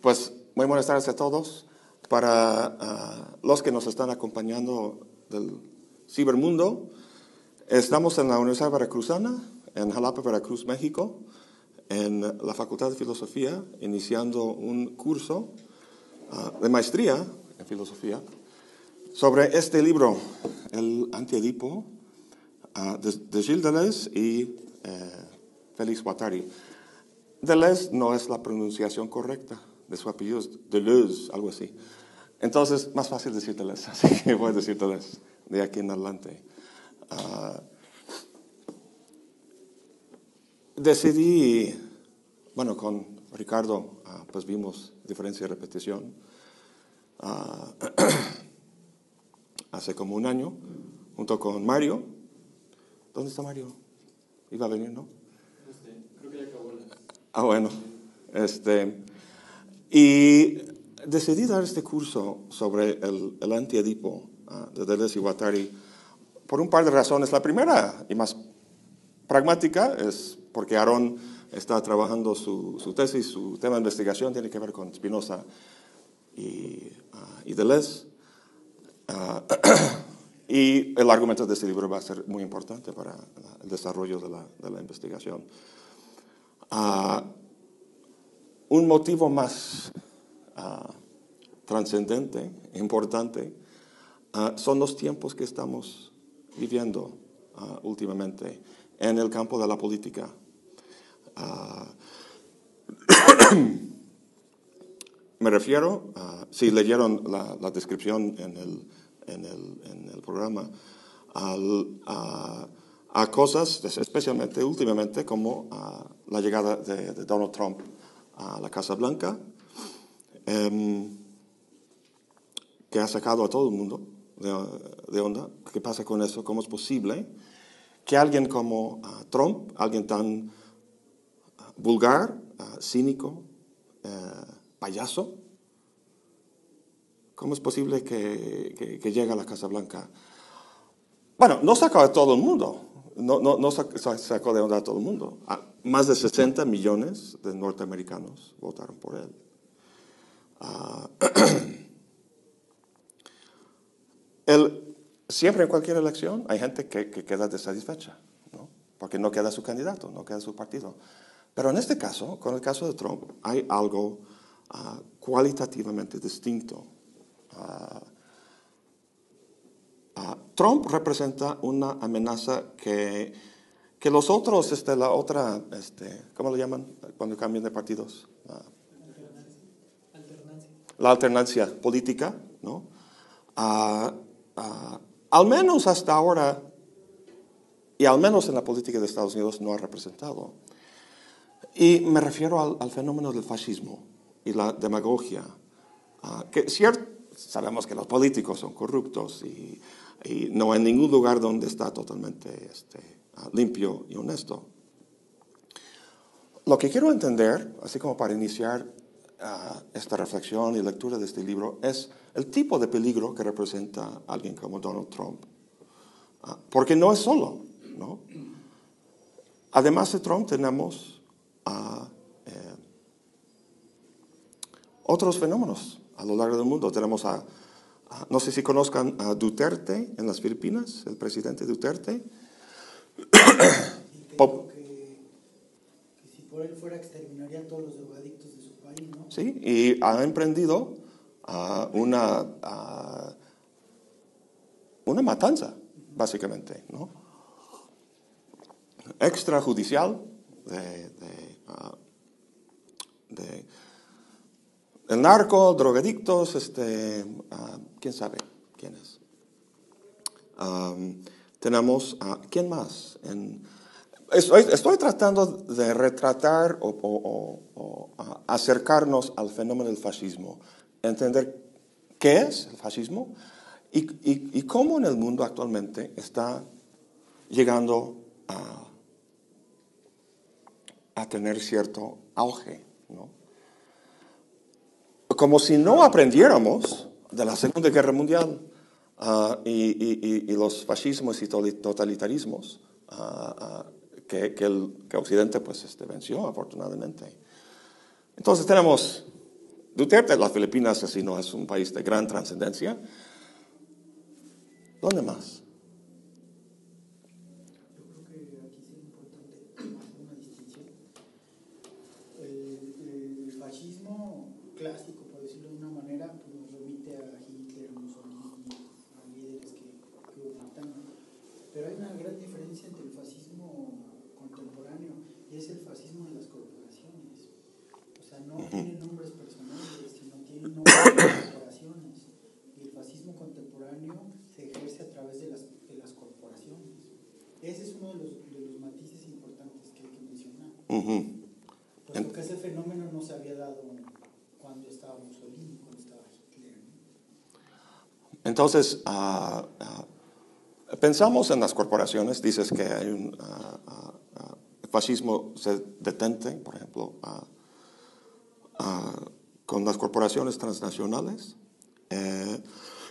Pues muy buenas tardes a todos. Para ah, los que nos están acompañando del cibermundo, estamos en la Universidad Veracruzana, en Jalapa, Veracruz, México, en la Facultad de Filosofía, iniciando un curso ah, de maestría en filosofía sobre este libro, El Antiedipo, ah, de, de, Gilles Deleuze y eh, Félix Guattari. Deleuze no es la pronunciación correcta de su apellido, es Deleuze, algo así. Entonces, más fácil decir Deleuze, así que voy a decir Deleuze de aquí en adelante. Uh, decidí, bueno, con Ricardo, uh, pues vimos diferencia y repetición. Uh, hace como un año, junto con Mario. ¿Dónde está Mario? Iba a venir, ¿no? Este, creo que ya acabó. La... Ah, bueno. Este, y decidí dar este curso sobre el, el antiedipo uh, de Deleuze y Guattari por un par de razones. La primera y más pragmática es porque Aaron está trabajando su, su tesis, su tema de investigación tiene que ver con Spinoza y, uh, y Deleuze. Uh, y el argumento de este libro va a ser muy importante para el desarrollo de la, de la investigación. Uh, un motivo más uh, trascendente, importante, uh, son los tiempos que estamos viviendo uh, últimamente en el campo de la política. me refiero, si leyeron la, descripción en el, programa, a cosas, especialmente últimamente, como la llegada de Donald Trump a la Casa Blanca, eh, que ha sacado a todo el mundo de, onda. ¿Qué pasa con eso? ¿Cómo es posible que alguien como uh, Trump, alguien tan uh, vulgar, uh, cínico, payaso, ¿cómo es posible que, que, llegue a la Casa Blanca? Bueno, no sacó a todo el mundo, no, no, no sacó de onda a todo el mundo. Más de 60 millones de norteamericanos votaron por él. Uh, el, siempre en cualquier elección hay gente que, que queda desatisfecha, ¿no? porque no queda su candidato, no queda su partido. Pero en este caso, con el caso de Trump, hay algo uh, cualitativamente distinto. Trump representa una amenaza que que los otros, este, la otra, este, ¿cómo lo llaman cuando cambian de partidos? La alternancia. La alternancia política, ¿no? Uh, uh, al menos hasta ahora, y al menos en la política de Estados Unidos no ha representado. Y me refiero al, al fenómeno del fascismo y la demagogia. Uh, que cierto, sabemos que los políticos son corruptos y, y, no hay ningún lugar donde está totalmente este, limpio y honesto. Lo que quiero entender, así como para iniciar uh, esta reflexión y lectura de este libro, es el tipo de peligro que representa alguien como Donald Trump. Uh, porque no es solo, ¿no? Además de Trump tenemos uh, eh, otros fenómenos a lo largo del mundo. Tenemos a, no sé si conozcan a Duterte en las Filipinas, el presidente Duterte. Pop. Que, que, si por él fuera exterminaría a todos los drogadictos de su país, ¿no? Sí, y ha emprendido uh, una, uh, una matanza, básicamente, ¿no? Extrajudicial de, de, uh, de el narco, drogadictos, este, quién sabe quién es. Tenemos a, ¿quién más? Estoy, tratando de retratar o, acercarnos al fenómeno del fascismo, entender qué es el fascismo y, y, y cómo en el mundo actualmente está llegando a, a tener cierto auge. ¿no? Como si no aprendiéramos de la Segunda Guerra Mundial. Uh, y, y, y, los fascismos y totalitarismos uh, uh, que, que, el, Occidente pues, este, venció, afortunadamente. Entonces tenemos Duterte, las Filipinas, así no es un país de gran trascendencia. ¿Dónde más? Yo creo que aquí sí es importante hacer una distinción. El, el fascismo clásico, por decirlo de una manera, pues nos remite a Hitler, Mussolini, a líderes que, que hubo en Italia. Pero hay una gran diferencia entre el fascismo contemporáneo y es el fascismo de las corporaciones. O sea, no tiene nombres personales, sino tiene nombres de corporaciones. Y el fascismo contemporáneo se ejerce a través de las, de las corporaciones. Ese es uno de los, de los matices importantes que hay que Ujú. Puesto que ese fenómeno no se había dado cuando estaba Mussolini, cuando estaba Hitler. ¿no? Entonces, ah, ah, pensamos en las corporaciones, dices que hay un ah, ah, el fascismo se detente, por ejemplo, con las corporaciones transnacionales. Eh,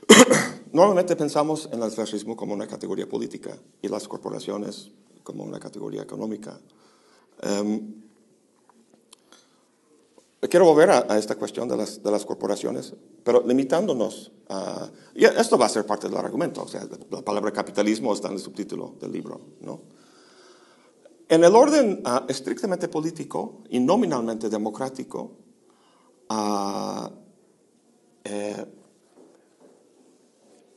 normalmente pensamos en el fascismo como una categoría política y las corporaciones como una categoría económica. Em, Quiero volver a, a esta cuestión de las, de las corporaciones, pero limitándonos a... Y esto va a ser parte del argumento, o sea, la, la palabra capitalismo está en el subtítulo del libro, ¿no? En el orden ah, estrictamente político y nominalmente democrático, ah, eh,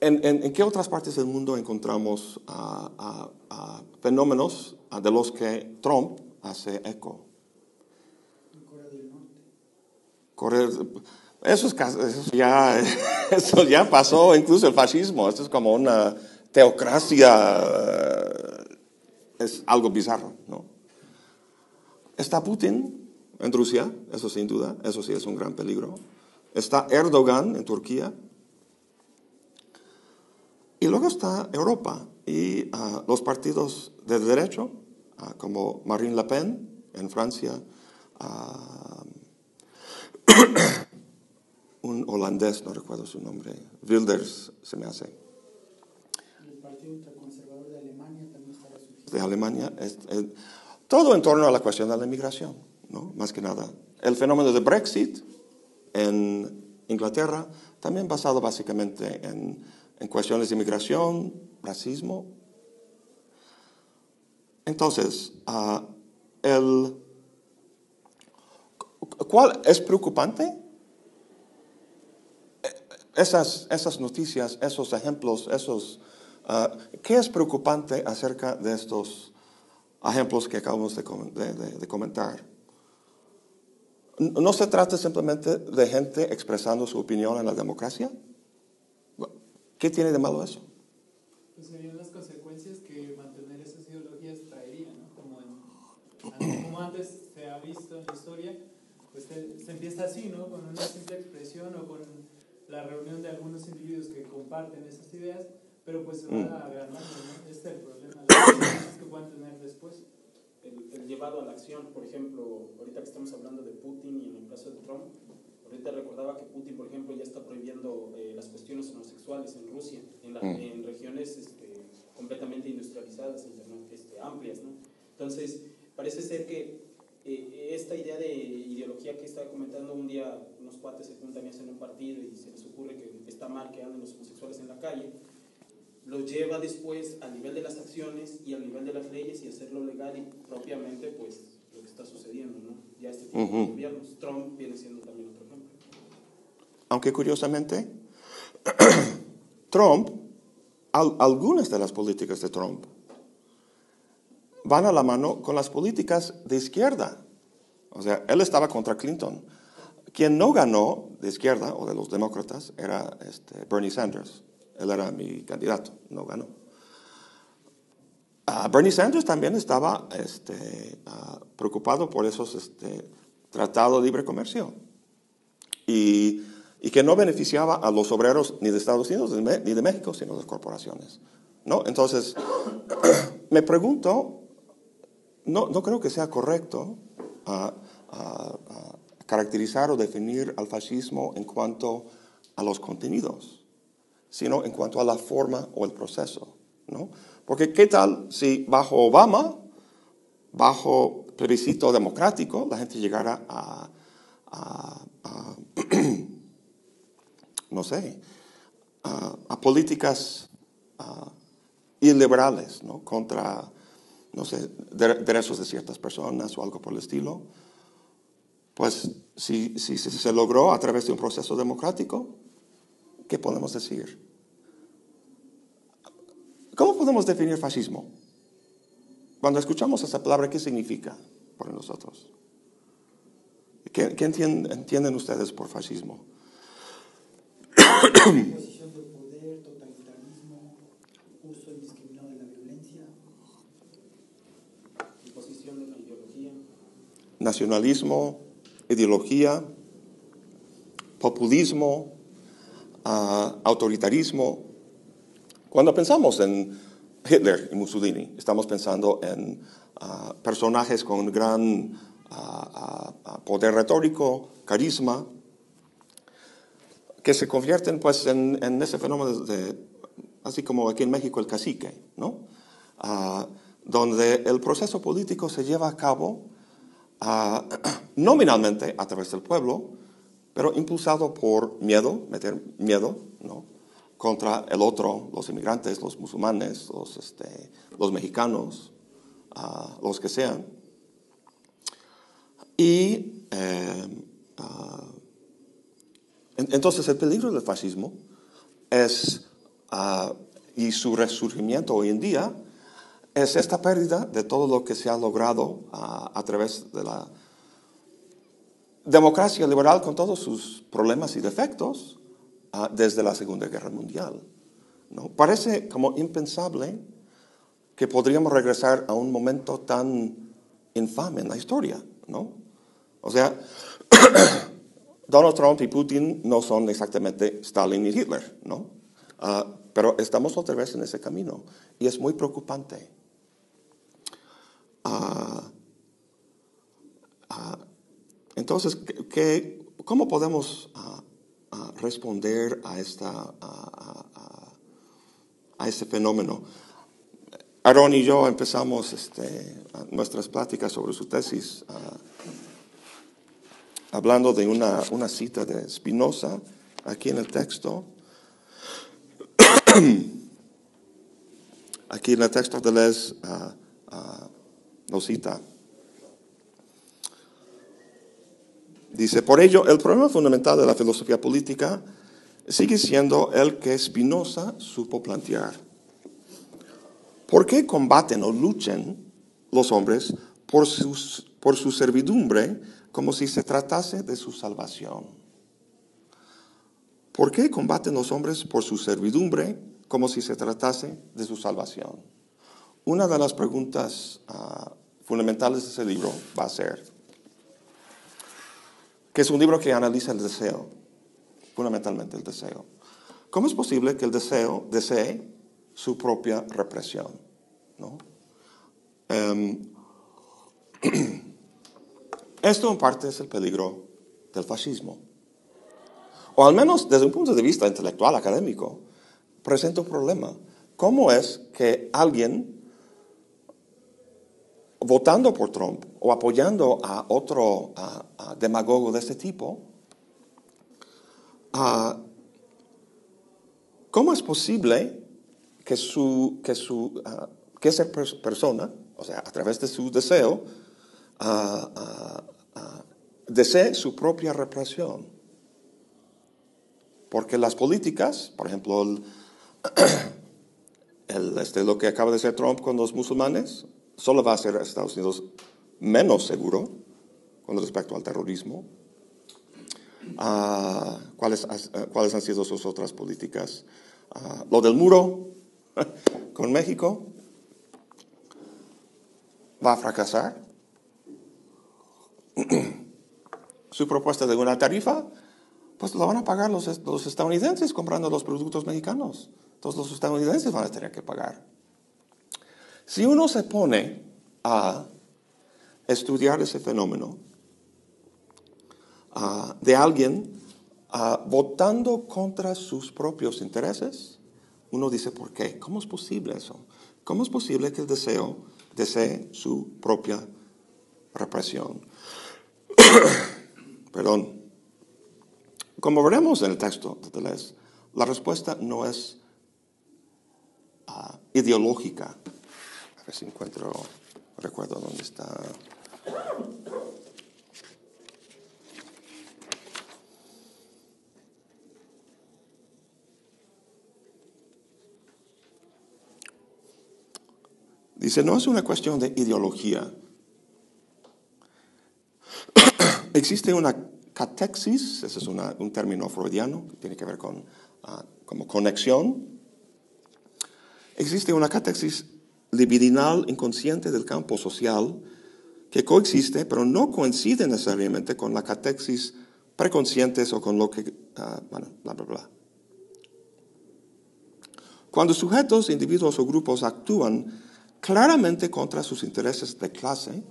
¿en, en, en qué otras partes del mundo encontramos ah, fenómenos de los que Trump hace eco? Corea del Norte. Eso, es, eso, ya, eso ya pasó, incluso el fascismo. Esto es como una teocracia. eh, Es algo bizarro, ¿no? Está Putin en Rusia, eso sin duda, eso sí es un gran peligro. Está Erdogan en Turquía. Y luego está Europa y ah, los partidos de derecho, ah, como Marine Le Pen en Francia, ah, un holandés, no recuerdo su nombre, Wilders se me hace, el Partido Ultraconservador de Alemania también está resurgiendo. de Alemania. es- es- todo en torno a la cuestión de la inmigración, ¿no? más que nada. El fenómeno de Brexit en Inglaterra, también basado básicamente en, en cuestiones de inmigración, racismo. Entonces, ah, el, ¿cuál es preocupante? esas, esas noticias, esos ejemplos, esos, ah, ¿qué es preocupante acerca de estos ejemplos que acabamos de, com- de- de- de comentar? No se trata simplemente de gente expresando su opinión en la democracia. ¿Qué tiene de malo eso? Pues consecuencias que mantener esas ideologías traería, ¿no? Como, en- an- como antes se ha visto en la historia, pues se, se empieza así, ¿no? Con una simple expresión o con la reunión de algunos individuos que comparten esas ideas, pero pues se va Mm. agrandando, ¿no? Este es el problema, las que puedan tener después. el, el llevado a la acción, por ejemplo, ahorita que estamos hablando de Putin y en el caso de Trump, ahorita recordaba que Putin, por ejemplo, ya está prohibiendo eh, las cuestiones homosexuales en Rusia, en, la- Mm. en regiones este, completamente industrializadas, este, amplias, ¿no? Entonces, parece ser que eh, esta idea de ideología que estaba comentando un día, unos cuates se juntan y hacen un partido y se les ocurre que está mal que anden los homosexuales en la calle, lo lleva después al nivel de las acciones y al nivel de las leyes y hacerlo legal y propiamente pues lo que está sucediendo, ¿no? Ya este tipo de Ujú. gobiernos. Trump viene siendo también otro ejemplo. Aunque curiosamente, Trump, al- algunas de las políticas de Trump van a la mano con las políticas de izquierda. O sea, él estaba contra Clinton. Quien no ganó de izquierda o de los demócratas era este, Bernie Sanders. Él era mi candidato, no ganó. Ah, Bernie Sanders también estaba este, ah, preocupado por esos este, tratados de libre comercio y, y que no beneficiaba a los obreros ni de Estados Unidos ni de, Me- ni de México, sino de las corporaciones. ¿no? Entonces, me pregunto, no, no creo que sea correcto ah, ah, ah, caracterizar o definir al fascismo en cuanto a los contenidos, sino en cuanto a la forma o el proceso. ¿no? Porque ¿qué tal si bajo Obama, bajo plebiscito democrático, la gente llegara a, no sé, a, políticas a, iliberales, ¿no? Contra, no sé, de- derechos de ciertas personas o algo por el estilo. Pues si, si se- se logró a través de un proceso democrático, ¿qué podemos decir? ¿Cómo podemos definir fascismo? Cuando escuchamos esa palabra, ¿qué significa para nosotros? ¿Qué, qué entien- entienden ustedes por fascismo? Posición de poder, totalitarismo, uso indiscriminado de la violencia. Imposición de una ideología. Nacionalismo, ideología, populismo, ah, autoritarismo. Cuando pensamos en Hitler y Mussolini, estamos pensando en ah, personajes con gran ah, poder retórico, carisma, que se convierten pues en, ese fenómeno de, así como aquí en México el cacique, ¿no? Donde el proceso político se lleva a cabo nominalmente a través del pueblo, pero impulsado por miedo, meter miedo, ¿no? Contra el otro, los inmigrantes, los musulmanes, los, este, los mexicanos, ah, los que sean. Y eh, ah, en- Entonces, el peligro del fascismo es, ah, y su resurgimiento hoy en día, es esta pérdida de todo lo que se ha logrado ah, a través de la democracia liberal con todos sus problemas y defectos ah, desde la Segunda Guerra Mundial. ¿no? Parece como impensable que podríamos regresar a un momento tan infame en la historia, ¿no? O sea, Donald Trump y Putin no son exactamente Stalin y Hitler, ¿no? Ah, pero estamos otra vez en ese camino y es muy preocupante. Ah, ah, entonces, ¿qué- qué- ¿cómo podemos ah, responder a, esta, a, este fenómeno? Aaron y yo empezamos este, nuestras pláticas sobre su tesis hablando de una, cita de Spinoza aquí en el texto. Aquí en el texto de Les lo cita. Dice, por ello, el problema fundamental de la filosofía política sigue siendo el que Spinoza supo plantear. ¿Por qué combaten o luchan los hombres por, sus- por su servidumbre como si se tratase de su salvación? ¿Por qué combaten los hombres por su servidumbre como si se tratase de su salvación? Una de las preguntas ah, fundamentales de ese libro va a ser, que es un libro que analiza el deseo, fundamentalmente el deseo. ¿Cómo es posible que el deseo desee su propia represión? Em, esto en parte es el peligro del fascismo. O al menos desde un punto de vista intelectual, académico, presenta un problema. ¿Cómo es que alguien votando por Trump o apoyando a otro demagogo de este tipo, ah, ¿cómo es posible que, su, que, su, ah, que esa pers- persona, o sea, a través de su deseo, ah, desee su propia represión? Porque las políticas, por ejemplo, el, este, lo que acaba de hacer Trump con los musulmanes, solo va a hacer a Estados Unidos menos seguro con respecto al terrorismo. Ah, ¿cuáles, ah, ¿Cuáles han sido sus otras políticas? Ah, lo del muro con México va a fracasar. Su propuesta de una tarifa, pues lo van a pagar los, los estadounidenses comprando los productos mexicanos. Entonces los estadounidenses van a tener que pagar. Si uno se pone a estudiar ese fenómeno de alguien votando contra sus propios intereses, uno dice, ¿por qué? ¿Cómo es posible eso? ¿Cómo es posible que el deseo desee su propia represión? perdón. Como veremos en el texto de Deleuze, la respuesta no es ah, ideológica. A ver si encuentro, recuerdo dónde está. Dice, no es una cuestión de ideología. Existe una catexis, ese es un término freudiano que tiene que ver con ah, como conexión. Existe una catexis libidinal inconsciente del campo social que coexiste, pero no coincide necesariamente con la catexis preconscientes o con lo que, ah, bueno, bla, bla, bla. Cuando sujetos, individuos o grupos actúan claramente contra sus intereses de clase,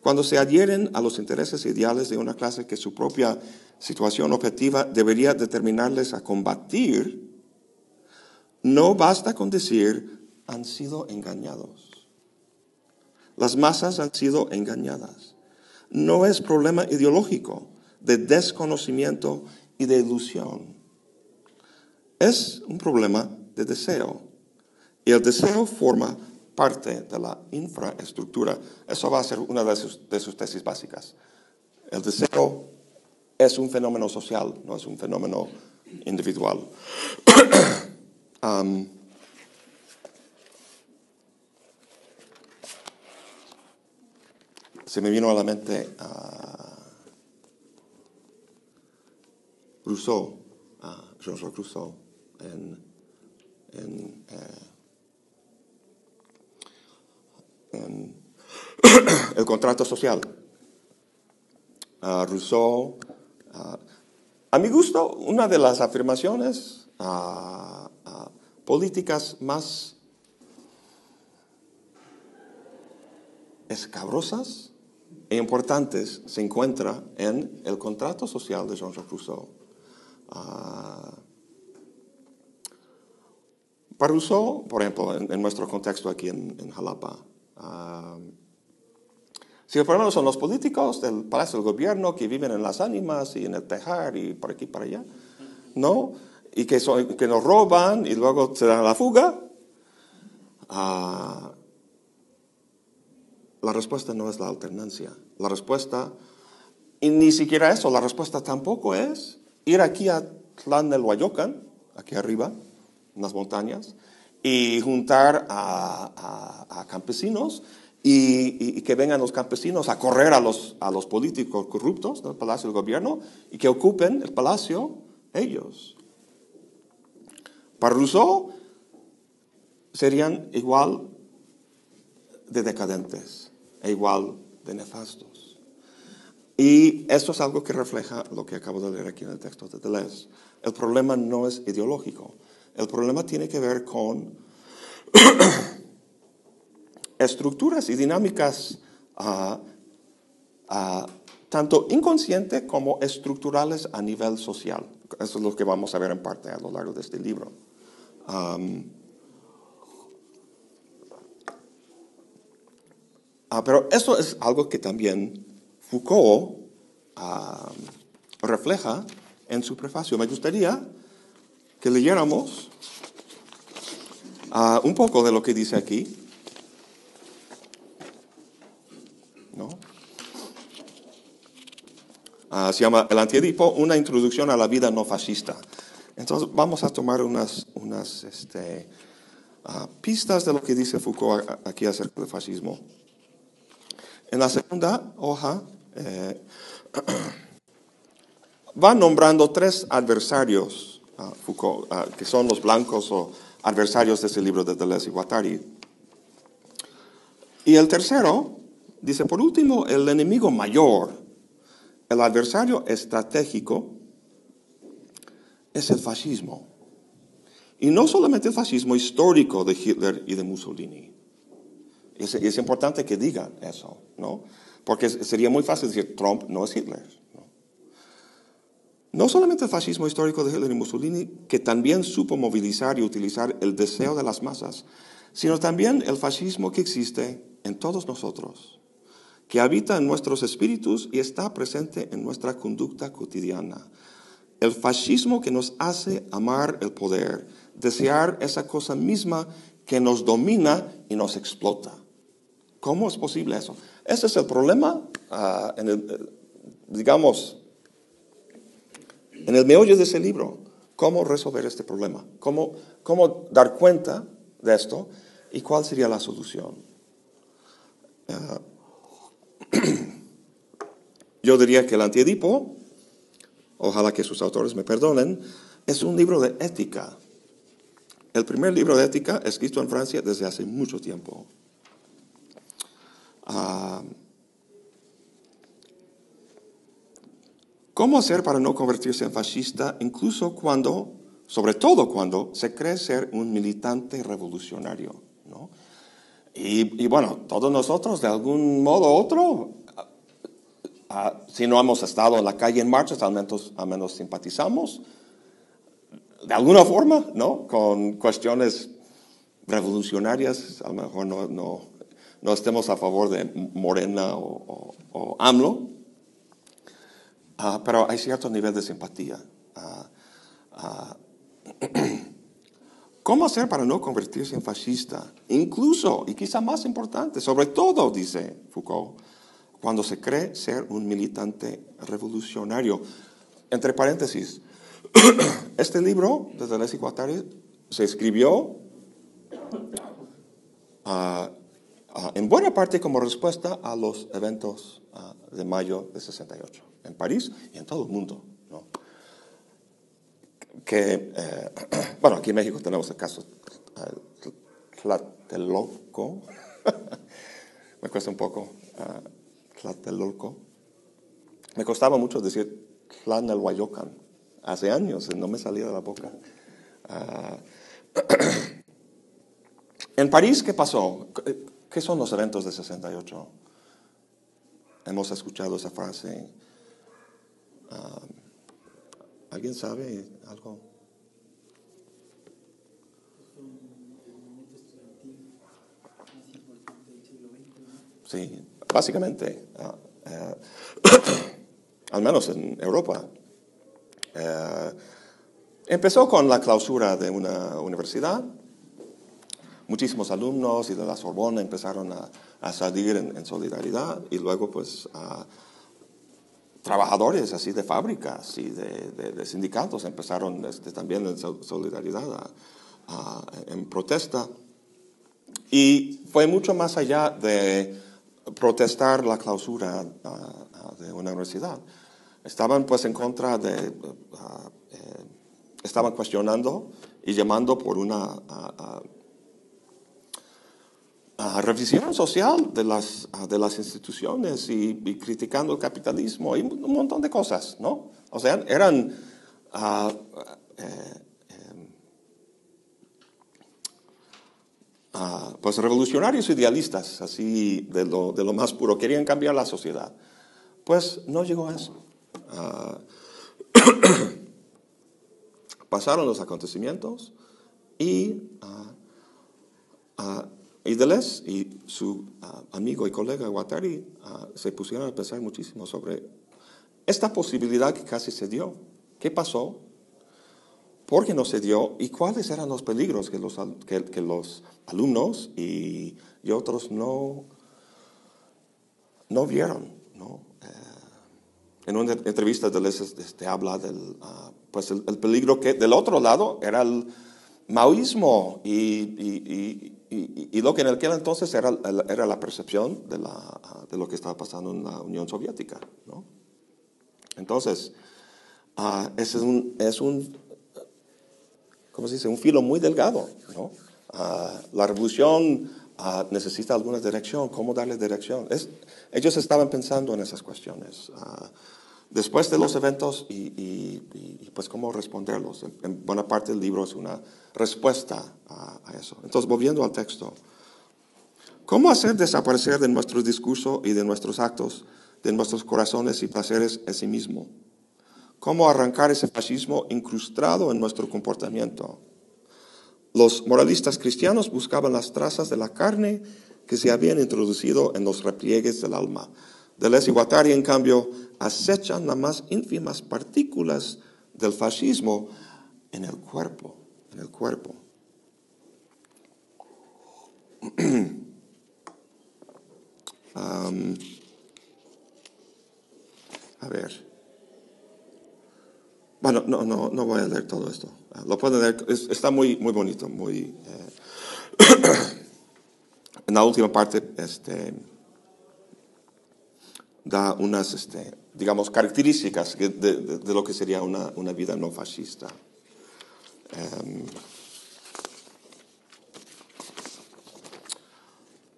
cuando se adhieren a los intereses ideales de una clase que su propia situación objetiva debería determinarles a combatir, no basta con decir han sido engañados. Las masas han sido engañadas. No es problema ideológico, de desconocimiento y de ilusión. Es un problema de deseo. Y el deseo forma parte de la infraestructura. Eso va a ser una de sus, tesis básicas. El deseo es un fenómeno social, no es un fenómeno individual. Um, se me vino a la mente uh, Rousseau, uh, Jean-Jacques Rousseau, en, en eh, el contrato social. Rousseau, a mi gusto, una de las afirmaciones políticas más escabrosas e importantes se encuentra en el contrato social de Jean-Jacques Rousseau. para Rousseau, por ejemplo, en, nuestro contexto aquí en Jalapa, si el problema son los políticos del Palacio del Gobierno que viven en las ánimas y en el tejar y por aquí para allá, ¿no? Y que, que nos roban y luego se dan la fuga. Ah, la respuesta no es la alternancia. La respuesta, y ni siquiera eso, la respuesta tampoco es ir aquí a Tlán del Huayocan, aquí arriba, en las montañas, y juntar a, campesinos y, que vengan los campesinos a correr a los, a los políticos corruptos del Palacio del Gobierno y que ocupen el palacio ellos. Para Rousseau serían igual de decadentes e igual de nefastos. Y esto es algo que refleja lo que acabo de leer aquí en el texto de Deleuze. El problema no es ideológico, el problema tiene que ver con estructuras y dinámicas ah, ah, tanto inconscientes como estructurales a nivel social. Eso es lo que vamos a ver en parte a lo largo de este libro. Ah, pero eso es algo que también Foucault refleja en su prefacio. Me gustaría que leyéramos uh, un poco de lo que dice aquí. ¿No? Uh, se llama El Antiedipo, una introducción a la vida no fascista. Entonces vamos a tomar unas, unas este, uh, pistas de lo que dice Foucault aquí acerca del fascismo. En la segunda hoja eh, va nombrando tres adversarios que son los blancos o adversarios de ese libro de Deleuze y Guattari. Y el tercero dice, por último, el enemigo mayor, el adversario estratégico, es el fascismo. Y no solamente el fascismo histórico de Hitler y de Mussolini. Es, es importante que diga eso, ¿no? Porque sería muy fácil decir, Trump no es Hitler. No solamente el fascismo histórico de Hitler y Mussolini, que también supo movilizar y utilizar el deseo de las masas, sino también el fascismo que existe en todos nosotros que habita en nuestros espíritus y está presente en nuestra conducta cotidiana. El fascismo que nos hace amar el poder, desear esa cosa misma que nos domina y nos explota. ¿Cómo es posible eso? Ese es el problema, ah, en el, digamos, en el meollo de ese libro. ¿Cómo resolver este problema? ¿Cómo, cómo dar cuenta de esto y cuál sería la solución? Ah, yo diría que el antiedipo, ojalá que sus autores me perdonen, es un libro de ética. El primer libro de ética escrito en Francia desde hace mucho tiempo. Ah, ¿Cómo hacer para no convertirse en fascista incluso cuando, sobre todo cuando, se cree ser un militante revolucionario? ¿no? Y, bueno, todos nosotros, de algún modo u otro, ah, si no hemos estado en la calle en marcha, al menos, al menos simpatizamos, de alguna forma, ¿no? Con cuestiones revolucionarias, a lo mejor no, no, no estemos a favor de Morena o, AMLO, ah, pero hay cierto nivel de simpatía. Ah, ¿Cómo hacer para no convertirse en fascista? Incluso, y quizá más importante, sobre todo, dice Foucault, cuando se cree ser un militante revolucionario. Entre paréntesis, este libro de Deleuze y Guattari se escribió ah, ah, en buena parte como respuesta a los eventos ah, de mayo de 68, en París y en todo el mundo que, eh, bueno, aquí en México tenemos el caso uh, Tlatelolco, me cuesta un poco, uh, Tlatelolco. Me costaba mucho decir Tlanelhuayocan, hace años, no me salía de la boca. Uh, en París, ¿qué pasó? ¿Qué son los eventos de 68? Hemos escuchado esa frase. ¿Alguien sabe algo? Sí, básicamente, ah, eh, al menos en Europa, eh, empezó con la clausura de una universidad. Muchísimos alumnos y de la Sorbona empezaron a, salir en, solidaridad y luego pues trabajadores así de fábricas y de, sindicatos empezaron este, también en solidaridad en protesta. Y fue mucho más allá de protestar la clausura de una universidad. Estaban pues en contra de, eh, estaban cuestionando y llamando por una revisión social de las, de las instituciones y, criticando el capitalismo y un montón de cosas, ¿no? O sea, eran uh, pues revolucionarios idealistas, así de lo, de lo, más puro, querían cambiar la sociedad. Pues no llegó a eso. pasaron los acontecimientos y y Deleuze y su ah, amigo y colega Guattari ah, se pusieron a pensar muchísimo sobre esta posibilidad que casi se dio. ¿Qué pasó? ¿Por qué no se dio? ¿Y cuáles eran los peligros que los, que, los alumnos y, y, otros no, no vieron? ¿no? Eh, en una entrevista Deleuze este, habla del ah, pues el, peligro que del otro lado era el maoísmo y y, lo que en aquel entonces era, era la percepción de, la, de, lo que estaba pasando en la Unión Soviética. ¿no? Entonces, uh, ese es un, es un, ¿cómo se dice? Un filo muy delgado. ¿no? Ah, la revolución ah, necesita alguna dirección, ¿cómo darle dirección? Es, ellos estaban pensando en esas cuestiones después de los eventos y, pues cómo responderlos. En, buena parte del libro es una respuesta a, eso. Entonces, volviendo al texto, ¿cómo hacer desaparecer de nuestro discurso y de nuestros actos, de nuestros corazones y placeres en sí mismo? ¿Cómo arrancar ese fascismo incrustado en nuestro comportamiento? Los moralistas cristianos buscaban las trazas de la carne que se habían introducido en los repliegues del alma. Deleuze y Guattari, en cambio, acechan las más ínfimas partículas del fascismo en el cuerpo, en el cuerpo. A ver. Bueno, no, no, no voy a leer todo esto. Lo pueden leer, está muy, muy bonito, muy... Eh, en la última parte, este, da unas, este, digamos, características de, de, lo que sería una, una vida no fascista. Um,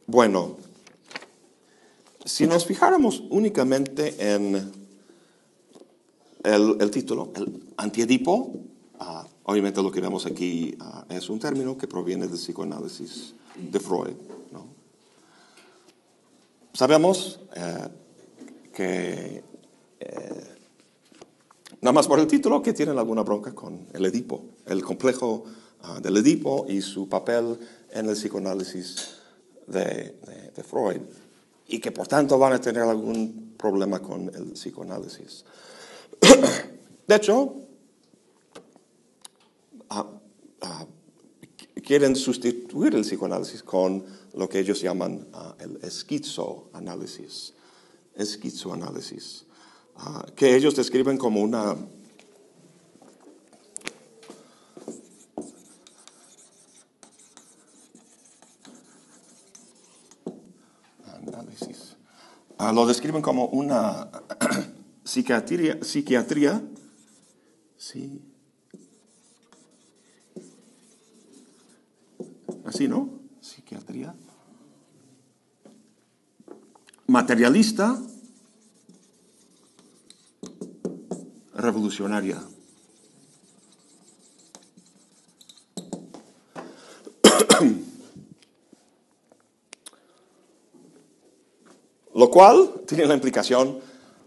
bueno, si nos fijáramos únicamente en el, el título, el antiedipo, uh, obviamente lo que vemos aquí uh, es un término que proviene del psicoanálisis de Freud. ¿no? Sabemos eh, que, eh, nada más por el título, que tienen alguna bronca con el Edipo, el complejo uh, del Edipo y su papel en el psicoanálisis de, Freud y que por tanto van a tener algún problema con el psicoanálisis. De hecho, ah, ah, quieren sustituir el psicoanálisis con lo que ellos llaman uh, el esquizoanálisis, esquizoanálisis, que ellos describen como una Ah, lo describen como una psiquiatría, psiquiatría sí, así, ¿no? Psiquiatría. Materialista, revolucionaria. Lo cual tiene la implicación,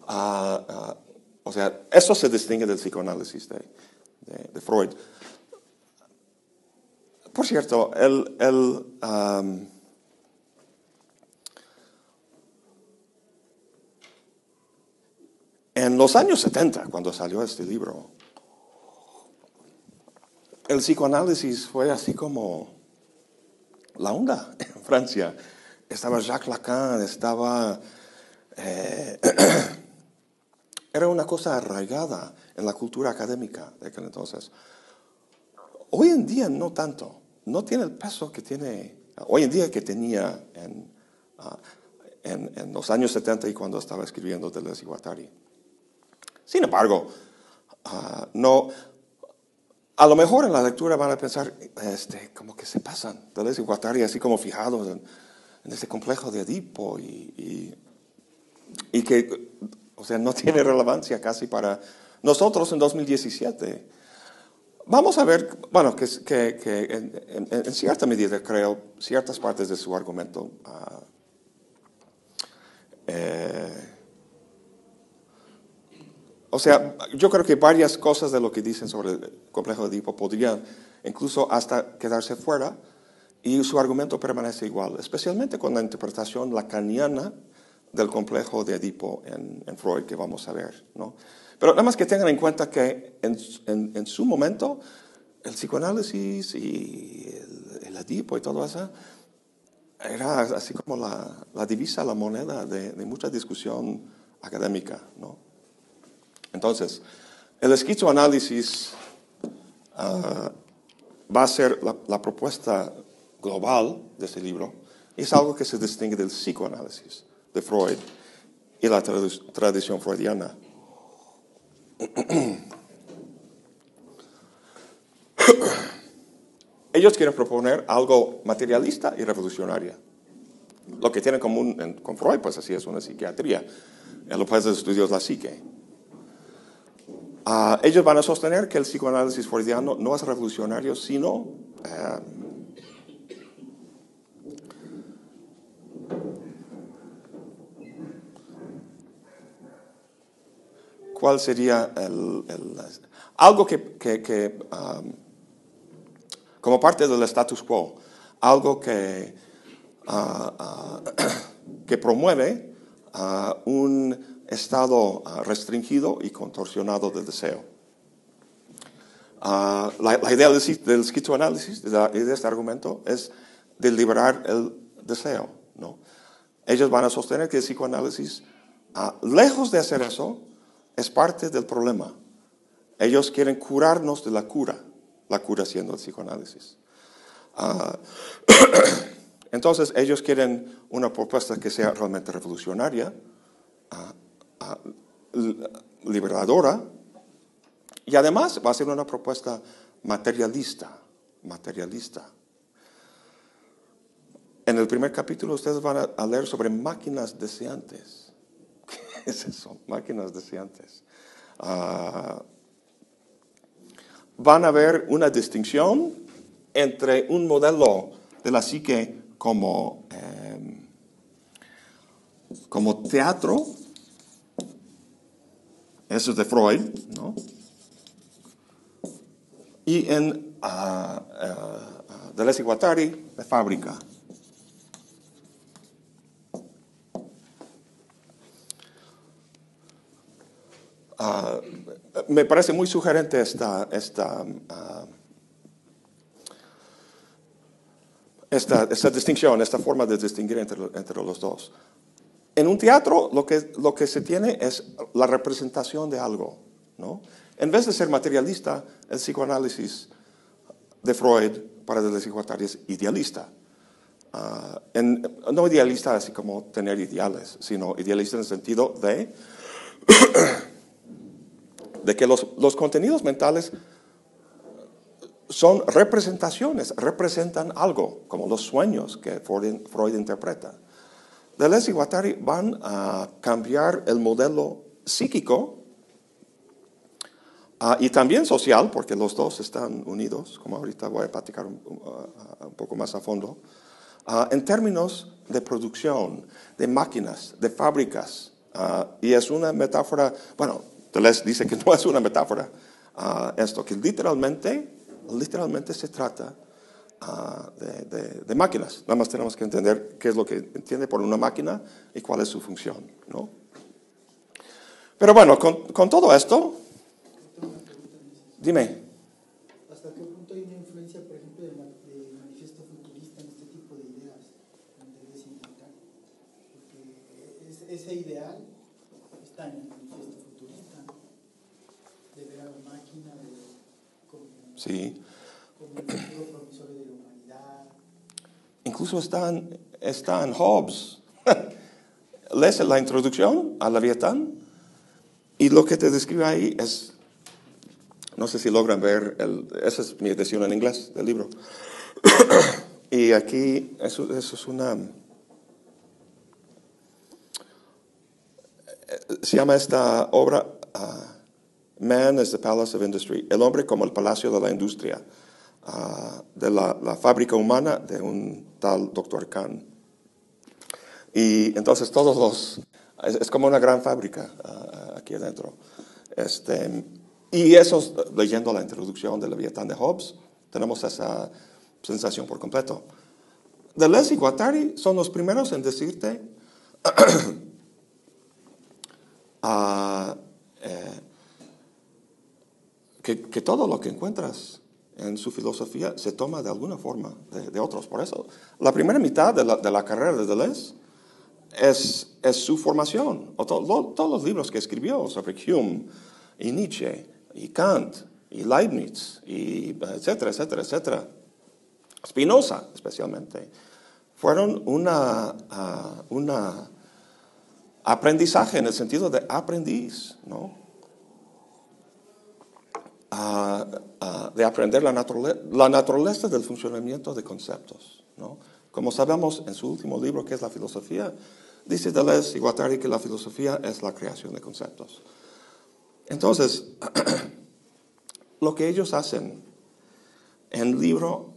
uh, uh, o sea, eso se distingue del psicoanálisis de, de, Freud. Por cierto, el, el en los años 70, cuando salió este libro, el psicoanálisis fue así como la onda en Francia estaba Jacques Lacan, estaba... Eh, era una cosa arraigada en la cultura académica de aquel entonces. Hoy en día no tanto, no tiene el peso que tiene, hoy en día que tenía en, ah, en, los años 70 y cuando estaba escribiendo Deleuze y Guattari. Sin embargo, ah, no, a lo mejor en la lectura van a pensar, este, como que se pasan, Deleuze y Guattari así como fijados en, en ese complejo de Edipo y, y, que, o sea, no tiene relevancia casi para nosotros en 2017. Vamos a ver, bueno, que, que, que en, cierta medida creo ciertas partes de su argumento. Uh, eh, o sea, yo creo que varias cosas de lo que dicen sobre el complejo de Edipo podrían incluso hasta quedarse fuera y su argumento permanece igual, especialmente con la interpretación lacaniana del complejo de Edipo en, Freud que vamos a ver. ¿no? Pero nada más que tengan en cuenta que en, en, su momento el psicoanálisis y el, Edipo y todo eso era así como la, la divisa, la moneda de, de, mucha discusión académica. ¿no? Entonces, el esquizoanálisis uh, va a ser la, la propuesta global de ese libro es algo que se distingue del psicoanálisis de Freud y la tradición freudiana. Ellos quieren proponer algo materialista y revolucionario. Lo que tienen en común con Freud, pues así es una psiquiatría. En los países de estudios la psique. Ah, ellos van a sostener que el psicoanálisis freudiano no es revolucionario, sino eh, cuál sería el, algo que, que, um, como parte del status quo, algo que ah, que promueve un estado ah, restringido y contorsionado del deseo. Ah, la, idea del, del esquizoanálisis, de, este argumento, es de liberar el deseo. ¿no? Ellos van a sostener que el psicoanálisis, ah, lejos de hacer eso, es parte del problema. Ellos quieren curarnos de la cura, la cura siendo el psicoanálisis. Entonces, ellos quieren una propuesta que sea realmente revolucionaria, liberadora, y además va a ser una propuesta materialista, materialista. En el primer capítulo ustedes van a, leer sobre máquinas deseantes. ¿Qué es eso? Máquinas deseantes. Ah, van a ver una distinción entre un modelo de la psique como, eh, como teatro, eso es de Freud, ¿no? Y en ah, ah, Deleuze y Guattari, de fábrica. Ah, me parece muy sugerente esta, esta, esta, esta distinción, esta forma de distinguir entre, entre los dos. En un teatro lo que, lo que se tiene es la representación de algo. ¿no? En vez de ser materialista, el psicoanálisis de Freud para y Guattari es idealista. Ah, no idealista así como tener ideales, sino idealista en el sentido de de que los, los contenidos mentales son representaciones, representan algo, como los sueños que Freud, Freud interpreta. Deleuze y Guattari van a cambiar el modelo psíquico ah, y también social, porque los dos están unidos, como ahorita voy a platicar un, ah, un poco más a fondo, ah, en términos de producción, de máquinas, de fábricas. y es una metáfora, bueno, Deleuze dice que no es una metáfora, esto, que literalmente, literalmente se trata ah, de, de- de máquinas. Nada más tenemos que entender qué es lo que entiende por una máquina y cuál es su función, ¿no? Pero bueno, con, con todo esto, dime, ¿Hasta qué punto hay una influencia, por ejemplo, del del manifiesto futurista en este tipo de ideas? Porque es- ese ideal está en el manifiesto futurista, de ver a la máquina de, como, sí, como el futuro promisorio de la humanidad. Incluso está en, está en Hobbes. Lees la introducción a Leviatán y lo que te describe ahí es, no sé si logran ver, el, esa es mi edición en inglés del libro. y aquí eso, eso es una... Se llama esta obra ah, Man is the Palace of Industry, el hombre como el palacio de la industria, ah, de la, fábrica humana de un tal doctor Kahn. Y entonces todos los, es, es como una gran fábrica ah, aquí adentro. Este, y eso, leyendo la introducción de Leviatán de Hobbes, tenemos esa sensación por completo. Deleuze y Guattari son los primeros en decirte ah, eh, que, que todo lo que encuentras en su filosofía se toma de alguna forma de, otros. Por eso, la primera mitad de la, carrera de Deleuze es, su formación. O todos los libros que escribió sobre Hume y Nietzsche y Kant y Leibniz y etcétera, etcétera, etcétera. Spinoza especialmente, fueron una, una aprendizaje en el sentido de aprendiz, ¿no? De aprender la, naturale- la naturaleza del funcionamiento de conceptos, ¿no? Como sabemos en su último libro, que es la filosofía, dice Deleuze y Guattari que la filosofía es la creación de conceptos. Entonces, lo que ellos hacen en libro,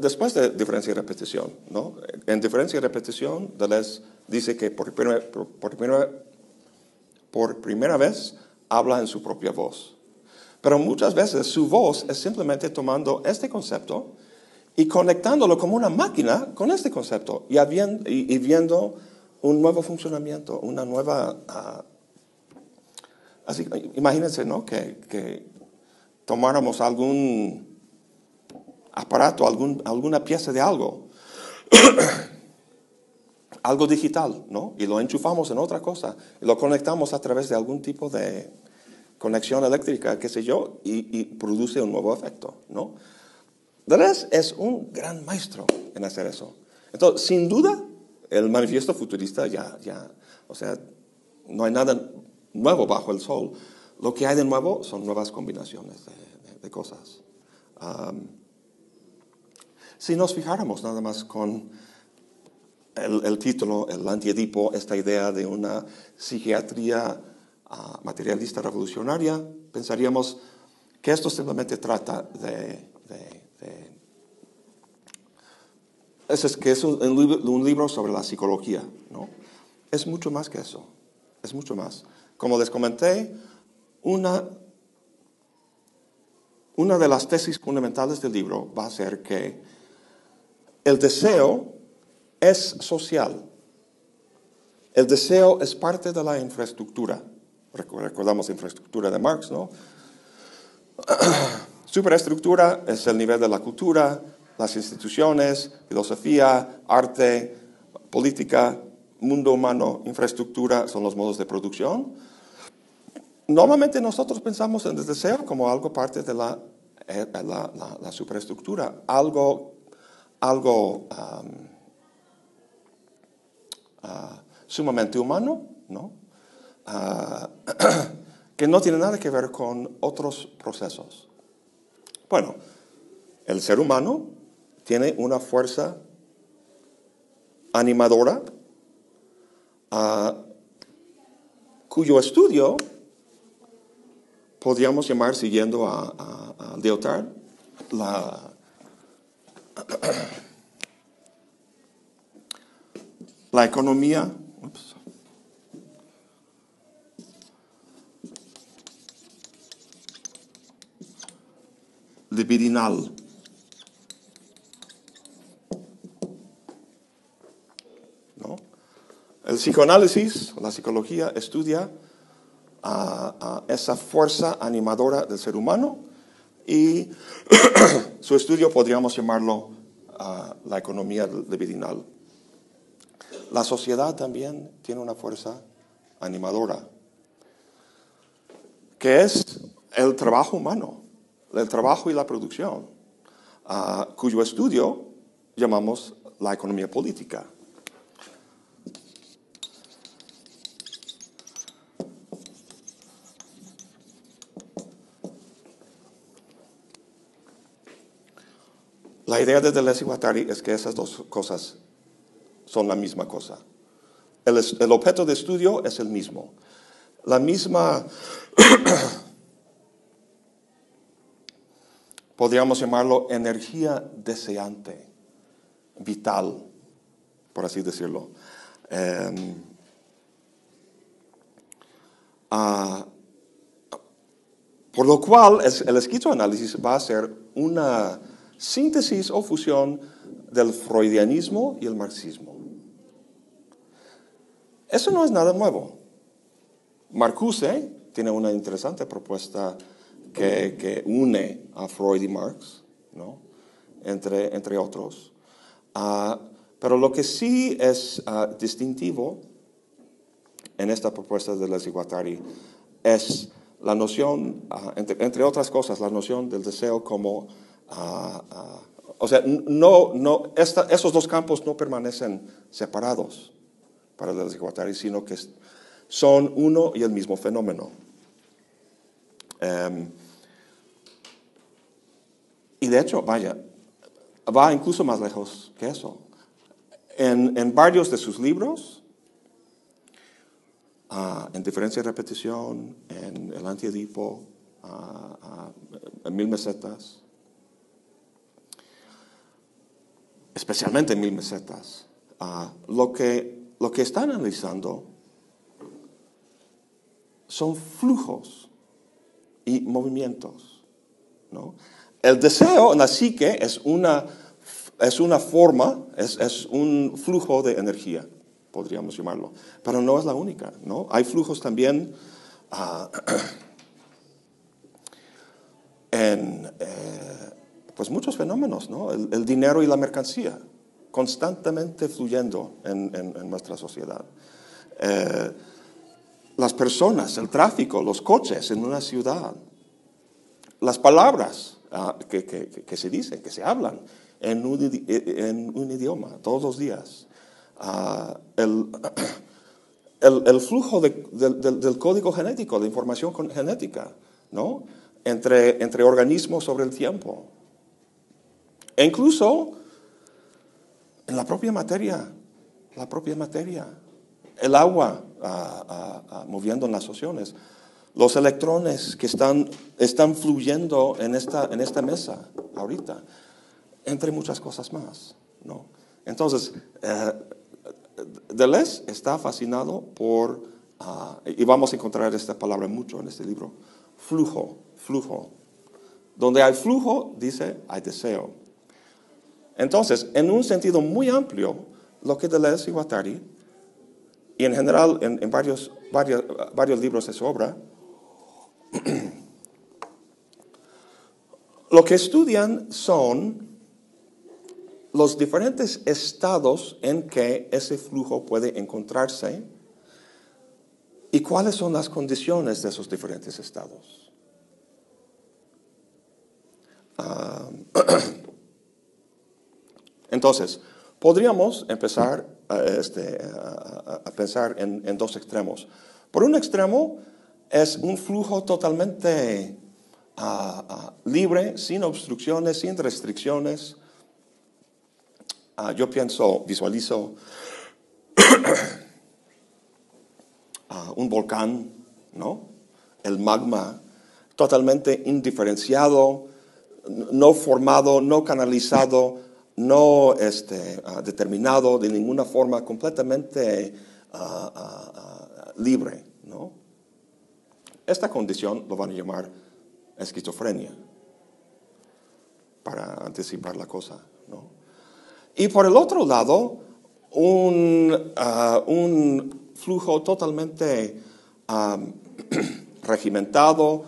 después de diferencia y repetición, ¿no? En diferencia y repetición, Deleuze dice que por primera, por, por primera, por primera vez habla en su propia voz. Pero muchas veces su voz es simplemente tomando este concepto y conectándolo como una máquina con este concepto y, viendo un nuevo funcionamiento, una nueva... ah, así, imagínense, ¿no? Que, que tomáramos algún aparato, algún, alguna pieza de algo, algo digital, ¿no? Y lo enchufamos en otra cosa y lo conectamos a través de algún tipo de conexión eléctrica, qué sé yo, y, y produce un nuevo efecto, ¿no? Deleuze es un gran maestro en hacer eso. Entonces, sin duda, el manifiesto futurista ya, ya, o sea, no hay nada nuevo bajo el sol. Lo que hay de nuevo son nuevas combinaciones de, de- de cosas. Am, si nos fijáramos nada más con el, el título, el antiedipo, esta idea de una psiquiatría ah, materialista revolucionaria, pensaríamos que esto simplemente trata de... es, que es un, un libro, un libro sobre la psicología, ¿no? Es mucho más que eso, es mucho más. Como les comenté, una, una de las tesis fundamentales del libro va a ser que el deseo es social. El deseo es parte de la infraestructura. Recordamos infraestructura de Marx, ¿no? Superestructura es el nivel de la cultura, las instituciones, filosofía, arte, política, mundo humano, infraestructura son los modos de producción. Normalmente nosotros pensamos en el deseo como algo parte de la, eh, la, superestructura, algo, algo ah, sumamente humano, ¿no? Ah, que no tiene nada que ver con otros procesos. Bueno, el ser humano tiene una fuerza animadora ah, cuyo estudio podríamos llamar, siguiendo a, a- Lyotard, la, la economía. Libidinal. ¿No? El psicoanálisis, la psicología, estudia esa fuerza animadora del ser humano y su estudio podríamos llamarlo la economía libidinal. La sociedad también tiene una fuerza animadora, que es el trabajo humano, el trabajo y la producción, ah, cuyo estudio llamamos la economía política. La idea de Deleuze y Guattari es que esas dos cosas son la misma cosa. El, objeto de estudio es el mismo. La misma, podríamos llamarlo energía deseante, vital, por así decirlo. Em, ah, por lo cual, el esquizoanálisis va a ser una síntesis o fusión del freudianismo y el marxismo. Eso no es nada nuevo. Marcuse tiene una interesante propuesta que, que une a Freud y Marx, ¿no? entre, entre otros. Ah, pero lo que sí es ah, distintivo en esta propuesta de Les Guattari es la noción, ah, entre, entre otras cosas, la noción del deseo como, o sea, no, no, esta- esos dos campos no permanecen separados para Les Guattari, sino que son uno y el mismo fenómeno. Em, y de hecho, vaya, va incluso más lejos que eso. En, varios de sus libros, ah, en diferencia y repetición, en el antiedipo, ah, ah, en mil mesetas, especialmente en mil mesetas, lo, que, lo que está analizando son flujos y movimientos. ¿no? El deseo en la psique es una es una forma, es, es un flujo de energía, podríamos llamarlo, pero no es la única, ¿no? Hay flujos también ah, en eh, pues muchos fenómenos, ¿no? El, dinero y la mercancía, constantemente fluyendo en, en- en nuestra sociedad. Eh, las personas, el tráfico, los coches en una ciudad, las palabras ah, que, que- se dicen, que se hablan en un, en un idioma todos los días, Ah, el, el, flujo de- del- del, código genético, de información genética, ¿no? entre, entre organismos sobre el tiempo. E incluso en la propia materia, la propia materia, el agua moviendo en las oceanes, los electrones que están, están fluyendo en esta, en esta mesa ahorita, entre muchas cosas más. ¿no? Entonces, eh, Deleuze está fascinado por, ah, y vamos a encontrar esta palabra mucho en este libro, flujo, flujo. Donde hay flujo, dice, hay deseo. Entonces, en un sentido muy amplio, lo que Deleuze y Guattari, y en general en, varios, varios, varios libros de su obra, lo que estudian son los diferentes estados en que ese flujo puede encontrarse y cuáles son las condiciones de esos diferentes estados. Ah, entonces, podríamos empezar a, este, a- pensar en, dos extremos. Por un extremo es un flujo totalmente libre, sin obstrucciones, sin restricciones. Ah, yo pienso, visualizo un volcán, ¿no? El magma totalmente indiferenciado, no formado, no canalizado, no este, ah, determinado de ninguna forma, completamente ah, ah, libre, ¿no? Esta condición lo van a llamar esquizofrenia, para anticipar la cosa, ¿no? Y por el otro lado, un, un flujo totalmente regimentado,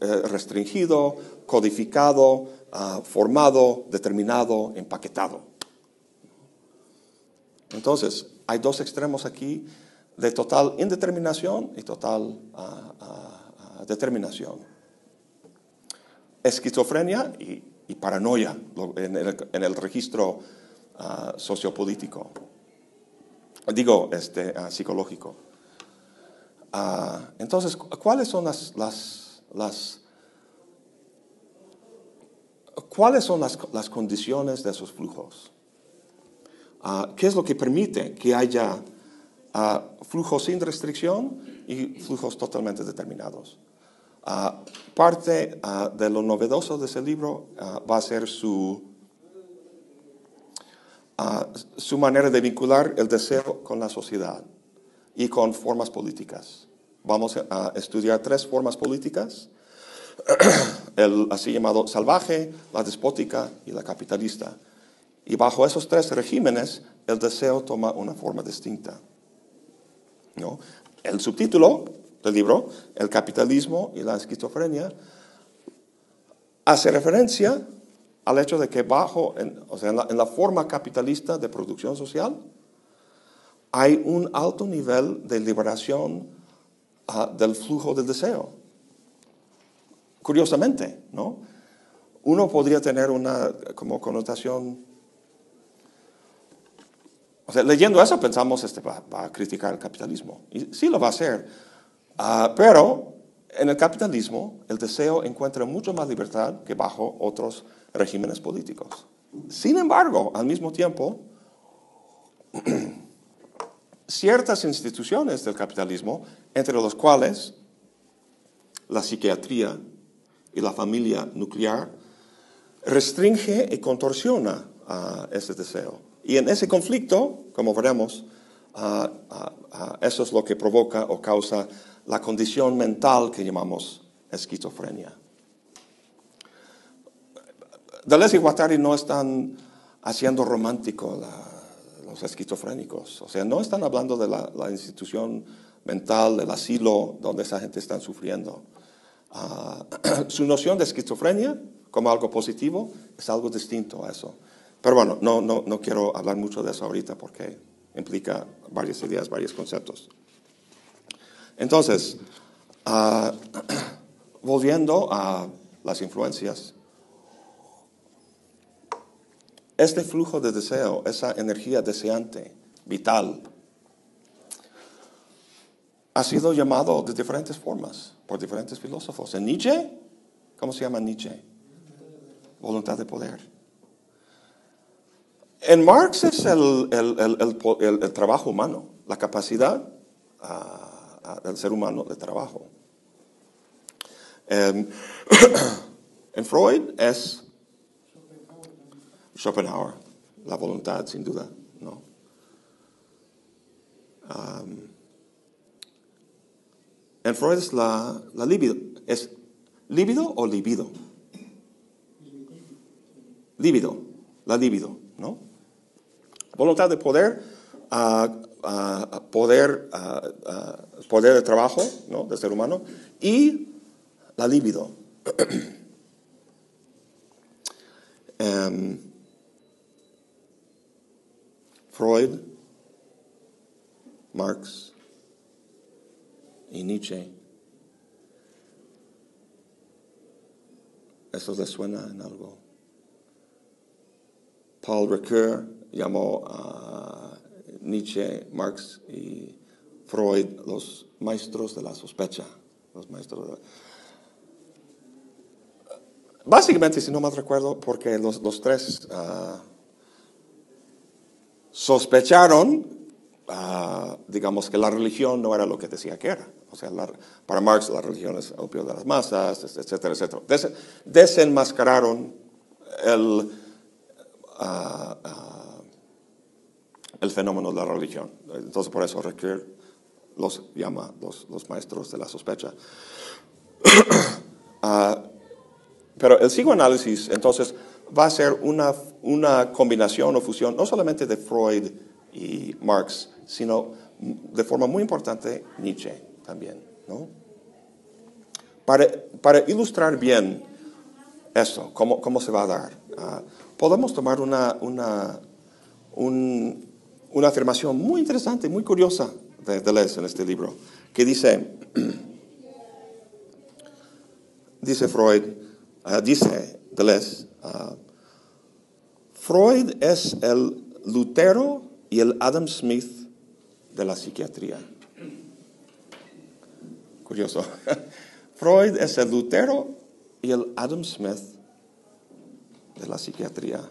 eh, restringido, codificado, ah, formado, determinado, empaquetado. Entonces, hay dos extremos aquí de total indeterminación y total ah, ah, determinación. Esquizofrenia y, paranoia en el, registro sociopolítico. Digo, este, psicológico. Entonces, cu- ¿cuáles son las, las- ¿cuáles son las, las condiciones de esos flujos? Ah, ¿Qué es lo que permite que haya ah, flujos sin restricción y flujos totalmente determinados? Ah, parte de lo novedoso de ese libro va a ser su, su manera de vincular el deseo con la sociedad y con formas políticas. Vamos a estudiar tres formas políticas, el así llamado salvaje, la despótica y la capitalista. Y bajo esos tres regímenes, el deseo toma una forma distinta. ¿no? El subtítulo del libro, El capitalismo y la esquizofrenia, hace referencia al hecho de que bajo, en, o sea, en la, forma capitalista de producción social, hay un alto nivel de liberación ah, del flujo del deseo. Curiosamente, ¿no? Uno podría tener una como connotación o sea, leyendo eso pensamos, este va, a criticar el capitalismo. Y sí lo va a hacer. Ah, pero en el capitalismo el deseo encuentra mucho más libertad que bajo otros regímenes políticos. Sin embargo, al mismo tiempo, ciertas instituciones del capitalismo, entre los cuales la psiquiatría y la familia nuclear, restringe y contorsiona ah, ese deseo. Y en ese conflicto, como veremos, ah, ah, eso es lo que provoca o causa la condición mental que llamamos esquizofrenia. Deleuze y Guattari no están haciendo romántico la- los esquizofrénicos. O sea, no están hablando de la, la institución mental, del asilo donde esa gente está sufriendo. Ah, su noción de esquizofrenia como algo positivo es algo distinto a eso. Pero bueno, no, no, no quiero hablar mucho de eso ahorita porque implica varias ideas, varios conceptos. Entonces, ah, volviendo a las influencias, este flujo de deseo, esa energía deseante, vital, ha sido llamado de diferentes formas por diferentes filósofos. En Nietzsche, ¿cómo se llama Nietzsche? Voluntad de poder. En Marx es el, el- el- el trabajo humano, la capacidad ah, ah, del ser humano de trabajo. En, en Freud es Schopenhauer, la voluntad, sin duda, ¿no? Freud es la, libido. ¿Es líbido o libido? Líbido, la libido, ¿no? Voluntad de poder, ah, poder, ah, poder de trabajo, ¿no? Del ser humano, y la libido. Em, Freud, Marx y Nietzsche. ¿Eso les suena en algo? Paul Ricoeur llamó a Nietzsche, Marx y Freud los maestros de la sospecha. Los maestros Básicamente, si no mal recuerdo, porque los, los tres ah, sospecharon, ah, digamos, que la religión no era lo que decía que era. O sea, la- para Marx la religión es opio de las masas, etcétera, etcétera. Des- desenmascararon el, ah, ah, el fenómeno de la religión. Entonces, por eso Ricoeur los llama los, los maestros de la sospecha. Pero el psicoanálisis, entonces, va a ser una, una combinación o fusión, no solamente de Freud y Marx, sino de forma muy importante Nietzsche también, ¿no? Para, para ilustrar bien eso, cómo, cómo se va a dar, ah, podemos tomar una, una, un- una afirmación muy interesante, muy curiosa de Deleuze en este libro, que dice, dice Freud, ah, dice Deleuze, ah, Freud es el Lutero y el Adam Smith de la psiquiatría. Curioso. Freud es el Lutero y el Adam Smith de la psiquiatría.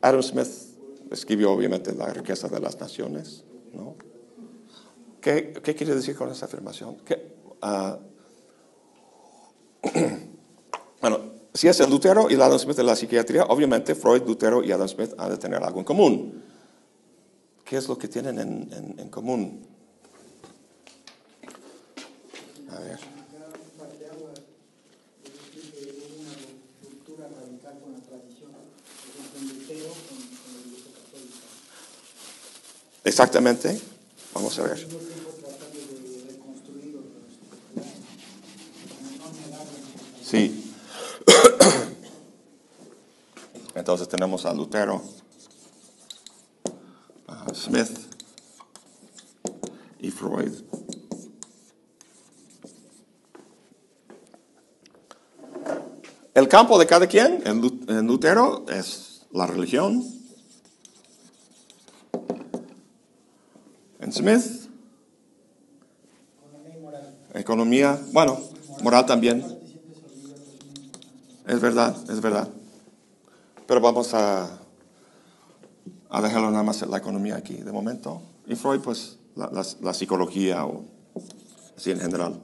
Adam Smith escribió obviamente La riqueza de las naciones, ¿no? ¿Qué, qué quiere decir con esa afirmación? Que, ah, bueno, si es el Lutero y el Adam Smith de la psiquiatría, obviamente Freud, Lutero y Adam Smith han de tener algo en común. ¿Qué es lo que tienen en, en- común? A ver. Exactamente. Vamos a ver. mismo tiempo tratando de reconstruir los planes, no negar la Sí. Entonces tenemos a Lutero, a Smith y Freud. El campo de cada quien en Lu- en Lutero es la religión. En Smith, economía, bueno, moral también. Es verdad, es verdad. Pero vamos a, a dejarlo nada más en la economía aquí de momento. Y Freud, pues, la, psicología o así en general.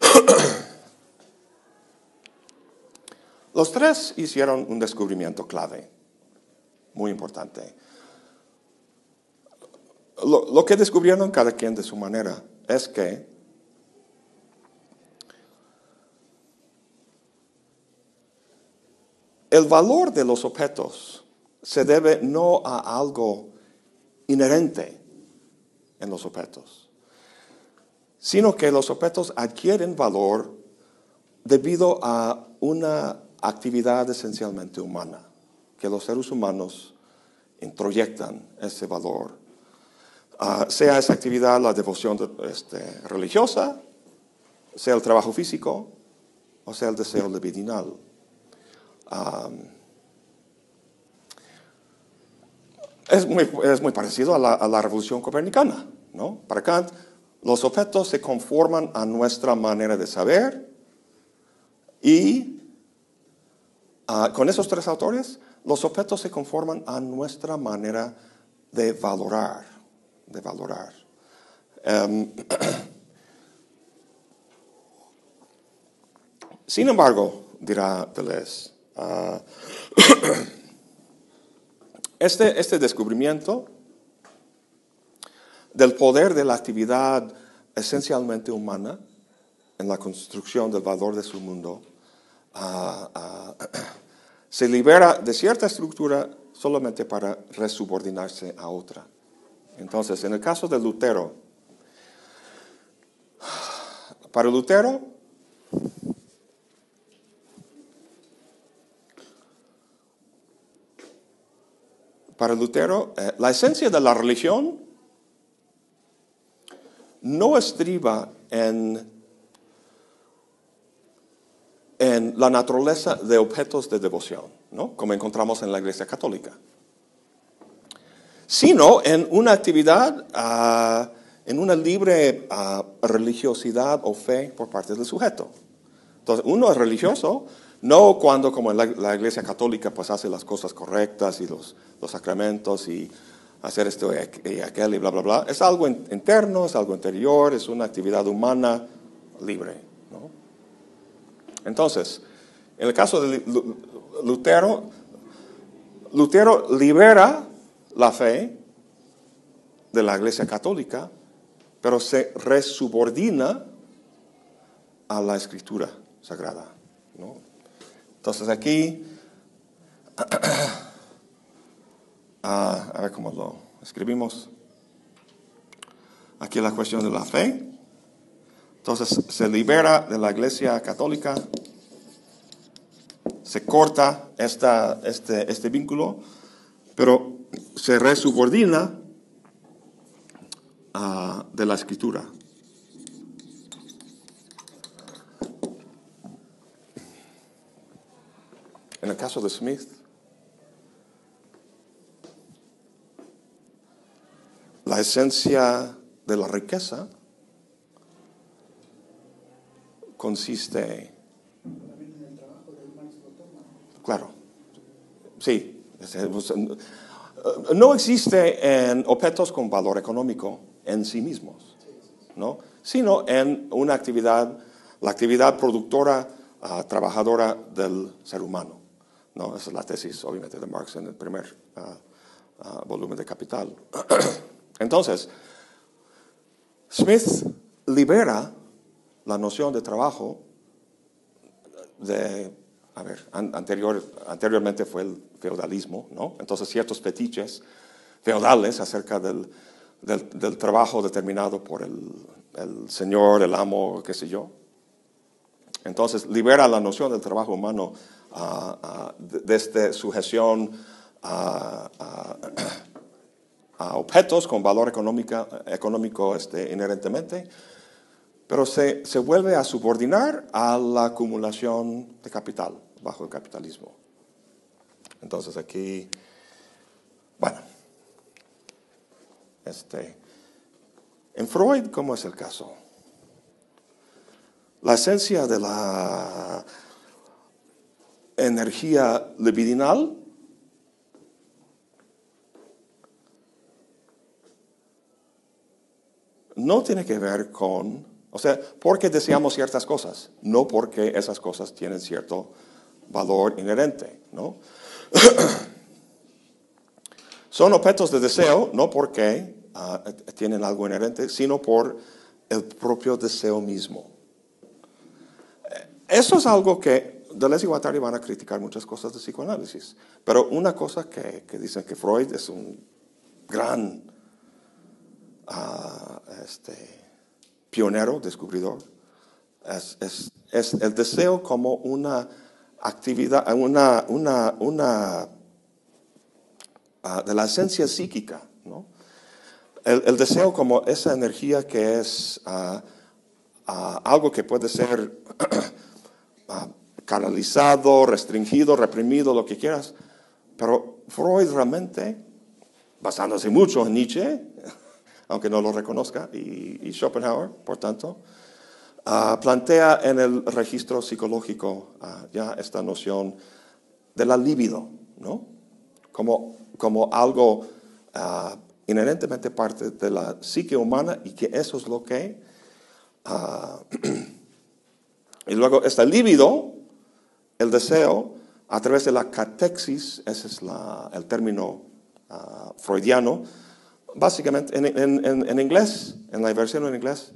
Los tres hicieron un descubrimiento clave, muy importante. Lo, lo que descubrieron cada quien de su manera es que el valor de los objetos se debe no a algo inherente en los objetos, sino que los objetos adquieren valor debido a una actividad esencialmente humana, que los seres humanos introyectan ese valor. Ah, sea esa actividad la devoción este, religiosa, sea el trabajo físico o sea el deseo libidinal. Es, muy, es, muy, parecido a la, revolución copernicana. ¿no? Para Kant, los objetos se conforman a nuestra manera de saber y uh, con esos tres autores, los objetos se conforman a nuestra manera de valorar, de valorar. Um, Sin embargo, dirá Deleuze, uh, este, este descubrimiento del poder de la actividad esencialmente humana en la construcción del valor de su mundo uh, uh, se libera de cierta estructura solamente para resubordinarse a otra. Entonces, en el caso de Lutero, para Lutero, para Lutero, eh, la esencia de la religión no estriba en, en la naturaleza de objetos de devoción, ¿no? como encontramos en la Iglesia Católica, sino en una actividad, uh, en una libre uh, religiosidad o fe por parte del sujeto. Entonces, uno es religioso no cuando, como en la, Iglesia Católica, pues hace las cosas correctas y los, sacramentos y hacer esto y aquel y bla, bla, bla. Es algo interno, es algo interior, es una actividad humana libre. Entonces, en el caso de Lutero, Lutero libera la fe de la Iglesia Católica, pero se resubordina a la escritura sagrada. ¿no? Entonces aquí, ah, a ver cómo lo escribimos. Aquí la cuestión de la fe. Entonces se libera de la iglesia católica, se corta esta, este, este vínculo, pero se resubordina uh, de la escritura. En el caso de Smith, la esencia de la riqueza consiste... Claro, sí. No existe en objetos con valor económico en sí mismos, ¿no? sino en una actividad, la actividad productora, uh, trabajadora del ser humano. ¿No? Esa es la tesis, obviamente, de Marx en el primer ah, ah, volumen de Capital. Entonces, Smith libera la noción de trabajo de, a ver, anterior, anteriormente fue el feudalismo, ¿no? Entonces, ciertos fetiches feudales acerca del, del, trabajo determinado por el, el señor, el amo, qué sé yo. Entonces, libera la noción del trabajo humano desde sujeción a, objetos con valor económico este, inherentemente, pero se, se, vuelve a subordinar a la acumulación de capital bajo el capitalismo. Entonces aquí, bueno, este, en Freud, ¿cómo es el caso? La esencia de la energía libidinal no tiene que ver con, o sea, porque deseamos ciertas cosas, no porque esas cosas tienen cierto valor inherente, ¿no? Son objetos de deseo no porque ah, tienen algo inherente, sino por el propio deseo mismo. Eso es algo que Deleuze y Guattari van a criticar muchas cosas de psicoanálisis, pero una cosa que, que dicen que Freud es un gran ah, este, pionero, descubridor, es, el deseo como una actividad, una, una, una ah, de la esencia psíquica, ¿no? El, deseo como esa energía que es ah, algo que puede ser canalizado, restringido, reprimido, lo que quieras. Pero Freud realmente, basándose mucho en Nietzsche, aunque no lo reconozca, y, Schopenhauer, por tanto, ah, plantea en el registro psicológico ah, ya esta noción de la libido, ¿no? Como, como algo ah, inherentemente parte de la psique humana y que eso es lo que... y luego esta libido, el deseo, a través de la catexis, ese es el término ah, freudiano, básicamente en, inglés, en la versión en inglés,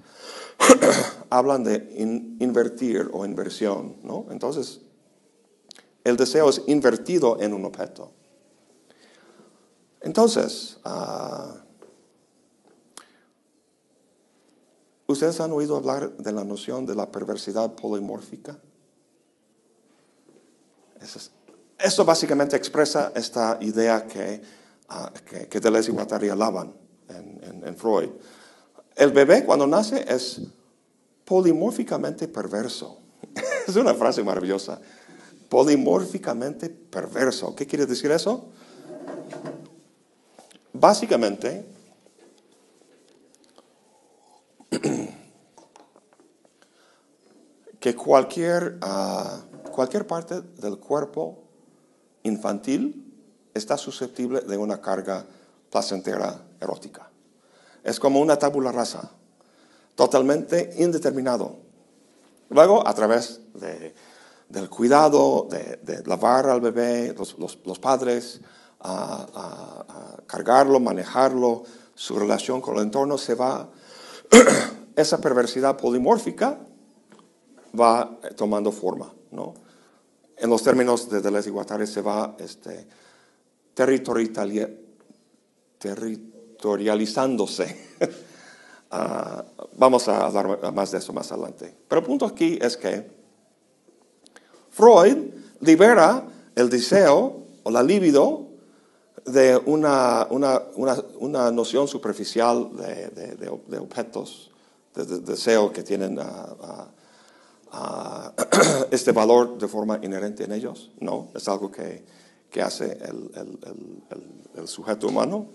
hablan de in- invertir o inversión, ¿no? Entonces, el deseo es invertido en un objeto. Entonces, ah, ¿ustedes han oído hablar de la noción de la perversidad polimórfica? Eso, es- eso básicamente expresa esta idea que, ah, que, que Deleuze y Guattari alaban en- en Freud. El bebé cuando nace es polimórficamente perverso. es una frase maravillosa. Polimórficamente perverso. ¿Qué quiere decir eso? Básicamente, que cualquier, ah, cualquier parte del cuerpo infantil está susceptible de una carga placentera erótica. Es como una tabula rasa, totalmente indeterminado. Luego, a través de- del cuidado, de, de lavar al bebé, los, los- padres, a cargarlo, manejarlo, su relación con el entorno, se va, esa perversidad polimórfica va tomando forma, ¿no? En los términos de Deleuze y Guattari se va este, territorializándose. Ah, vamos a hablar más de eso más adelante. Pero el punto aquí es que Freud libera el deseo o la libido de una, una, una, una noción superficial de, de- objetos, de, de- deseo que tienen ah, ah, este valor de forma inherente en ellos. No, es algo que, que hace el- el sujeto humano.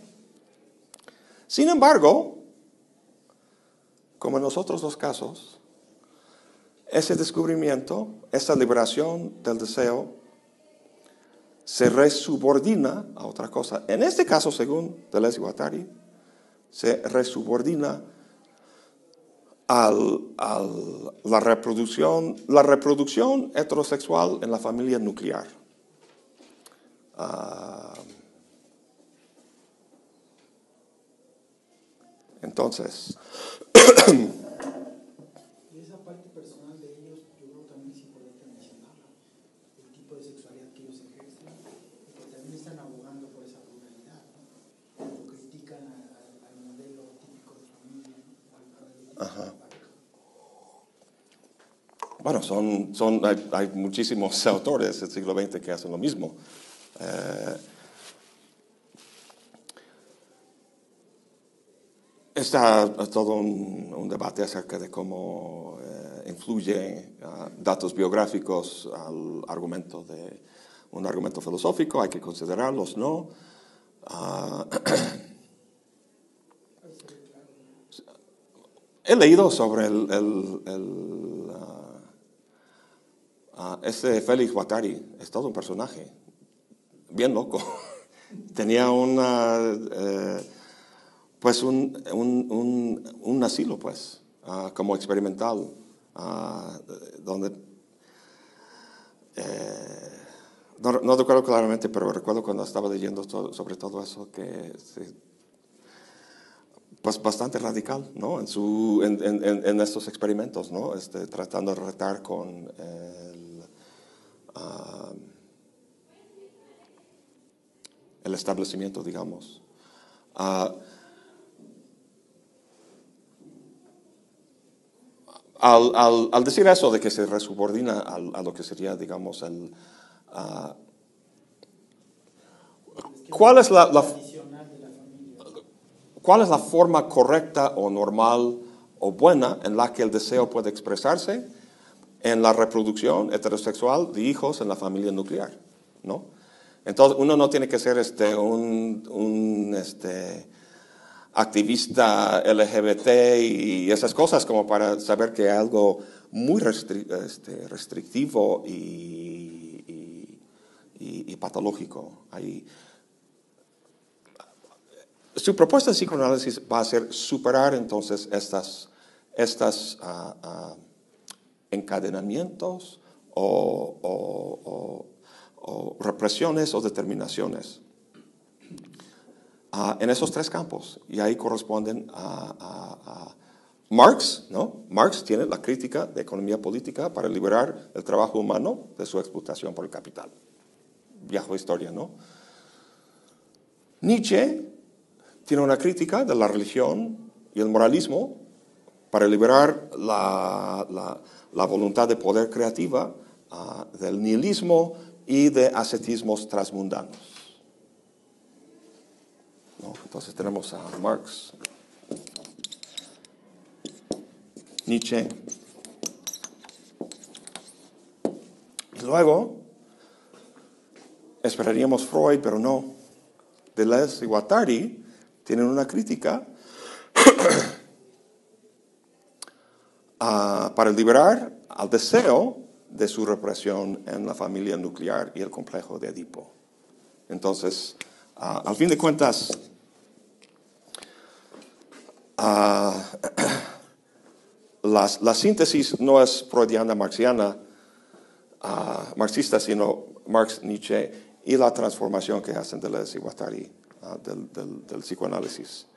Sin embargo, como en los otros dos casos, ese descubrimiento, esa liberación del deseo, se resubordina a otra cosa. En este caso, según Deleuze y Guattari, se resubordina al- la reproducción, la reproducción heterosexual en la familia nuclear. Ah, entonces, Y esa parte personal de ellos, yo creo que también es importante mencionarla. El tipo de sexualidad que ellos ejercen, y que también están abogando por esa pluralidad, ¿no? O critican a- a- al modelo típico de familia, ¿no? Al modelo típico de Ajá. pareja. Bueno, son, son, hay, hay muchísimos autores del siglo XX que hacen lo mismo. Eh, está todo un, un debate acerca de cómo eh, influye ah, datos biográficos al argumento de un argumento filosófico, hay que considerarlos, ¿no? Ah, he leído sobre el, el- el, ah, ah, este Félix Guattari, es todo un personaje, bien loco. Tenía una, eh, pues un, un, un- un asilo, pues, ah, como experimental, ah, donde, eh, no, no recuerdo claramente, pero recuerdo cuando estaba leyendo to- sobre todo eso, que pues bastante radical, ¿no? En, su, en, en- en- estos experimentos, ¿no? Este, tratando de retar con el, ah, el establecimiento, digamos. Ah, al, al- decir eso de que se resubordina al- a, lo que sería, digamos, el... ah, ¿Cuál es la- la-? ¿Cuál es la forma correcta o normal o buena en la que el deseo puede expresarse en la reproducción heterosexual de hijos en la familia nuclear? ¿no? Entonces, uno no tiene que ser este, un, un, este, activista LGBT y esas cosas como para saber que hay algo muy restri- este, restrictivo y, y- y- y patológico ahí. Su propuesta de psicoanálisis va a ser superar entonces estas, estas ah, encadenamientos o, represiones o determinaciones ah, en esos tres campos. Y ahí corresponden a, Marx, ¿no? Marx tiene la crítica de economía política para liberar el trabajo humano de su explotación por el capital. Vieja historia, ¿no? Nietzsche tiene una crítica de la religión y el moralismo para liberar la- la voluntad de poder creativa ah, del nihilismo y de ascetismos transmundanos. ¿No? Entonces tenemos a Marx, Nietzsche, y luego esperaríamos Freud, pero no. Deleuze y Guattari tienen una crítica ah, para liberar al deseo de su represión en la familia nuclear y el complejo de Edipo. Entonces, ah, al fin de cuentas, ah, la, la síntesis no es freudiana marxiana, ah, marxista, sino Marx, Nietzsche y la transformación que hacen y Guattari ah, del, del- psicoanálisis.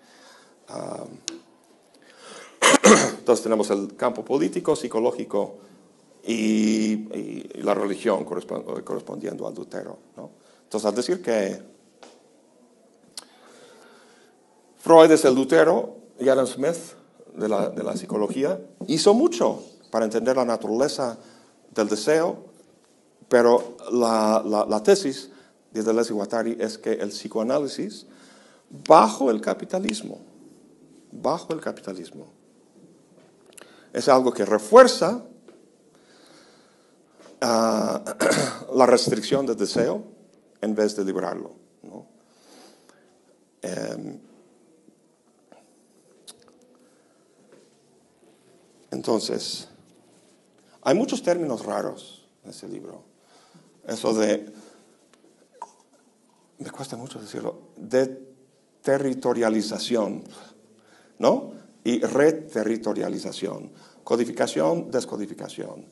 Entonces tenemos el campo político, psicológico y, y- la religión correspon- correspondiendo al Lutero. ¿no? Entonces al decir que Freud es el Lutero y Adam Smith de la, de la psicología, hizo mucho para entender la naturaleza del deseo, pero la, la- la tesis de Deleuze y Guattari es que el psicoanálisis, bajo el capitalismo, bajo el capitalismo, es algo que refuerza ah, la restricción del deseo en vez de liberarlo. ¿no? Em, entonces, hay muchos términos raros en ese libro. Eso de, me cuesta mucho decirlo, de territorialización, ¿no? Y reterritorialización, codificación, descodificación,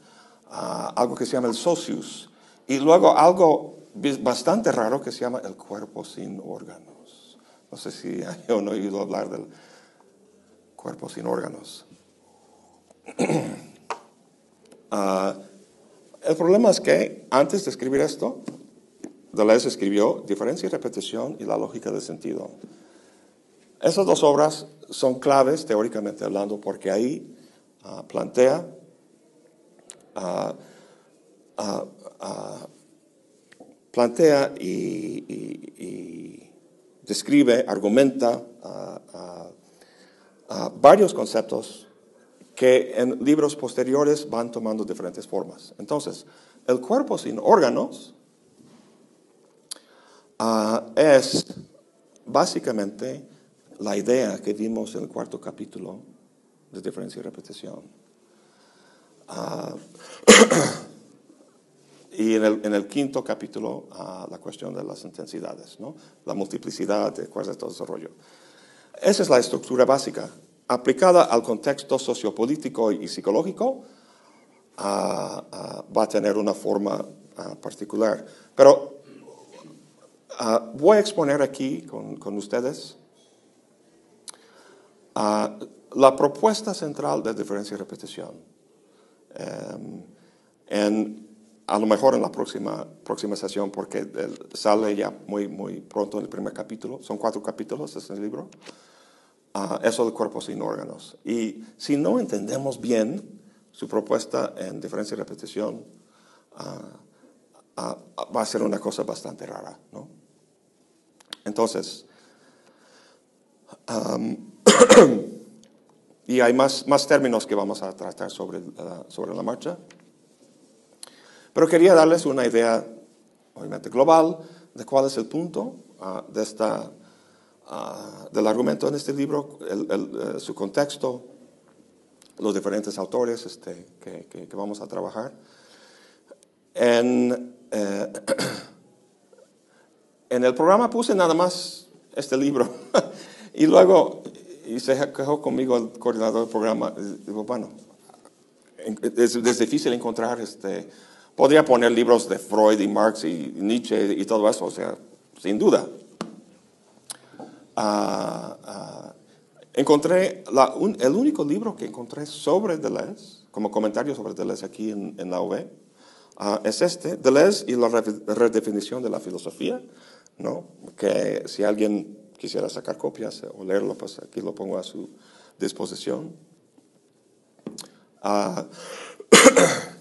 algo que se llama el socius, y luego algo bastante raro que se llama el cuerpo sin órganos. No sé si han oído hablar del cuerpo sin órganos. Ah, el problema es que antes de escribir esto, Deleuze escribió Diferencia y repetición y la lógica del sentido. Esas dos obras son claves teóricamente hablando porque ahí ah, plantea, ah, ah, plantea y, describe, argumenta varios conceptos que en libros posteriores van tomando diferentes formas. Entonces, el cuerpo sin órganos es básicamente la idea que vimos en el cuarto capítulo de diferencia y repetición. Ah, y en el, quinto capítulo, ah, la cuestión de las intensidades, ¿no? la multiplicidad, de cuál es todo ese rollo. Esa es la estructura básica. Aplicada al contexto sociopolítico y psicológico, ah, va a tener una forma particular. Pero voy a exponer aquí con, con ustedes ah, la propuesta central de diferencia y repetición. Em, en a lo mejor en la próxima, próxima sesión, porque el- sale ya muy, muy pronto en el primer capítulo. Son cuatro capítulos este libro. Ah, eso del cuerpo sin órganos. Y si no entendemos bien su propuesta en diferencia y repetición, ah, va a ser una cosa bastante rara, ¿no? Entonces, am, y hay más, más términos que vamos a tratar sobre, ah, sobre la marcha. Pero quería darles una idea, obviamente global, de cuál es el punto ah, de esta, ah, del argumento en este libro, el- el, eh, su contexto, los diferentes autores este, que, que- que vamos a trabajar. En, eh, en el programa puse nada más este libro y luego y se quejó conmigo el coordinador del programa. Digo, bueno, en- es, es difícil encontrar, este, podría poner libros de Freud y Marx y Nietzsche y todo eso, o sea, sin duda. Ah, ah, encontré, la un- el único libro que encontré sobre Deleuze, como comentario sobre Deleuze aquí en, en la UV, ah, es este, Deleuze y la re- redefinición de la filosofía, ¿no? que si alguien quisiera sacar copias o leerlo, pues aquí lo pongo a su disposición. Ah,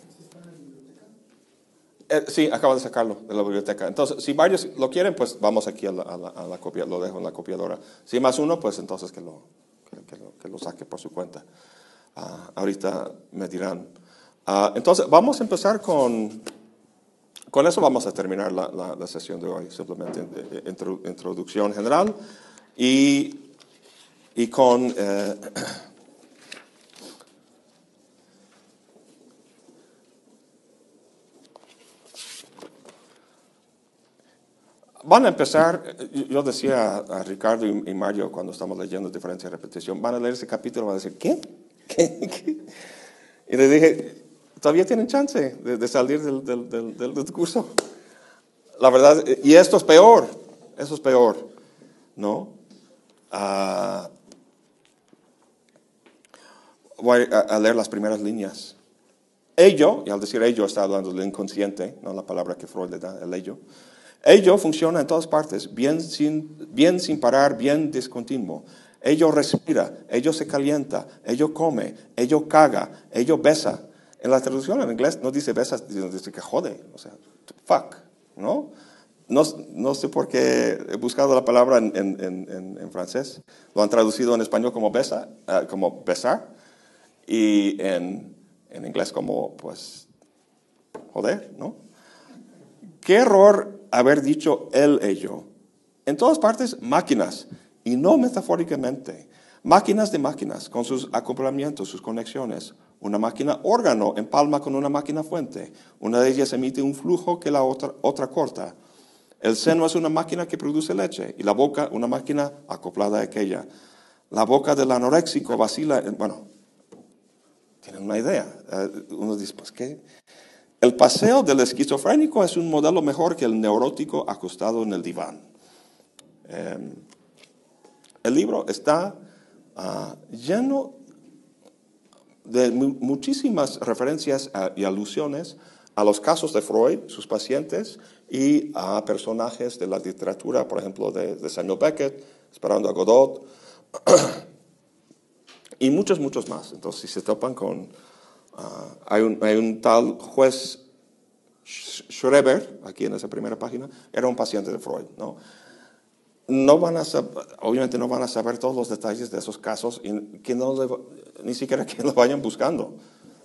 Eh, sí, acabo de sacarlo de la biblioteca. Entonces, si varios lo quieren, pues vamos aquí a la, a la- a la copia, lo dejo en la copiadora. Si más uno, pues entonces que lo, que, que lo, que lo saque por su cuenta. Ah, ahorita me dirán. Ah, entonces, vamos a empezar con, con eso vamos a terminar la, sesión de hoy, simplemente eh, intro- introducción general y, y con... eh, Van a empezar, eh, yo decía a Ricardo y Mario cuando estamos leyendo diferencia y repetición, van a leer ese capítulo y van a decir, ¿qué? ¿Qué? ¿Qué? Y les dije, todavía tienen chance de, salir del, del, del, del- curso. La verdad, y esto es peor, eso es peor, ¿no? Ah, voy a, a leer las primeras líneas. Ello, y al decir ello está hablando del inconsciente, no la palabra que Freud le da, el ello. Ello funciona en todas partes, bien sin, bien sin parar, bien discontinuo. Ello respira, ello se calienta, ello come, ello caga, ello besa. En la traducción en inglés no dice besa, dice que jode, o sea, fuck, ¿no? No, no sé por qué he buscado la palabra en, en- en- en- francés. Lo han traducido en español como besa, eh, como besar, y en, en inglés como, pues, joder, ¿no? Qué error haber dicho él, ello. En todas partes, máquinas, y no metafóricamente. Máquinas de máquinas, con sus acoplamientos, sus conexiones. Una máquina órgano empalma con una máquina fuente. Una de ellas emite un flujo que la otra, otra corta. El seno es una máquina que produce leche y la boca una máquina acoplada a aquella. La boca del anoréxico vacila, en- bueno, tienen una idea. Eh, uno dice, pues, ¿qué? El paseo del esquizofrénico es un modelo mejor que el neurótico acostado en el diván. Eh, el libro está ah, lleno de mu- muchísimas referencias ah, y alusiones a los casos de Freud, sus pacientes, y a personajes de la literatura, por ejemplo, de, de Samuel Beckett, Esperando a Godot, y muchos, muchos más. Entonces, si se topan con... ah, hay, un, hay un tal juez Sch- Schreber, aquí en esa primera página, era un paciente de Freud, ¿no? No van a obviamente no van a saber todos los detalles de esos casos y que no ni siquiera que lo vayan buscando.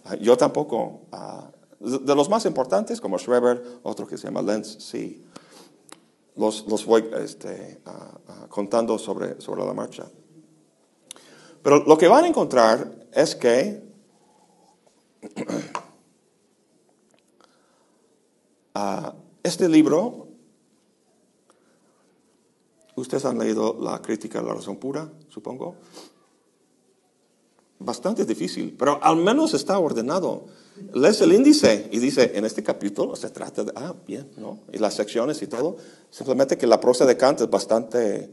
Ah, Yo tampoco. ah, de los más importantes, como Schreber, otro que se llama Lenz, sí. Los, los voy este, ah, contando sobre, sobre la marcha. Pero lo que van a encontrar es que este libro, ustedes han leído la crítica de la razón pura, supongo. Bastante difícil, pero al menos está ordenado. Lees el índice y dice, en este capítulo se trata de, ah, bien, ¿no? Y las secciones y todo. Simplemente que la prosa de Kant es bastante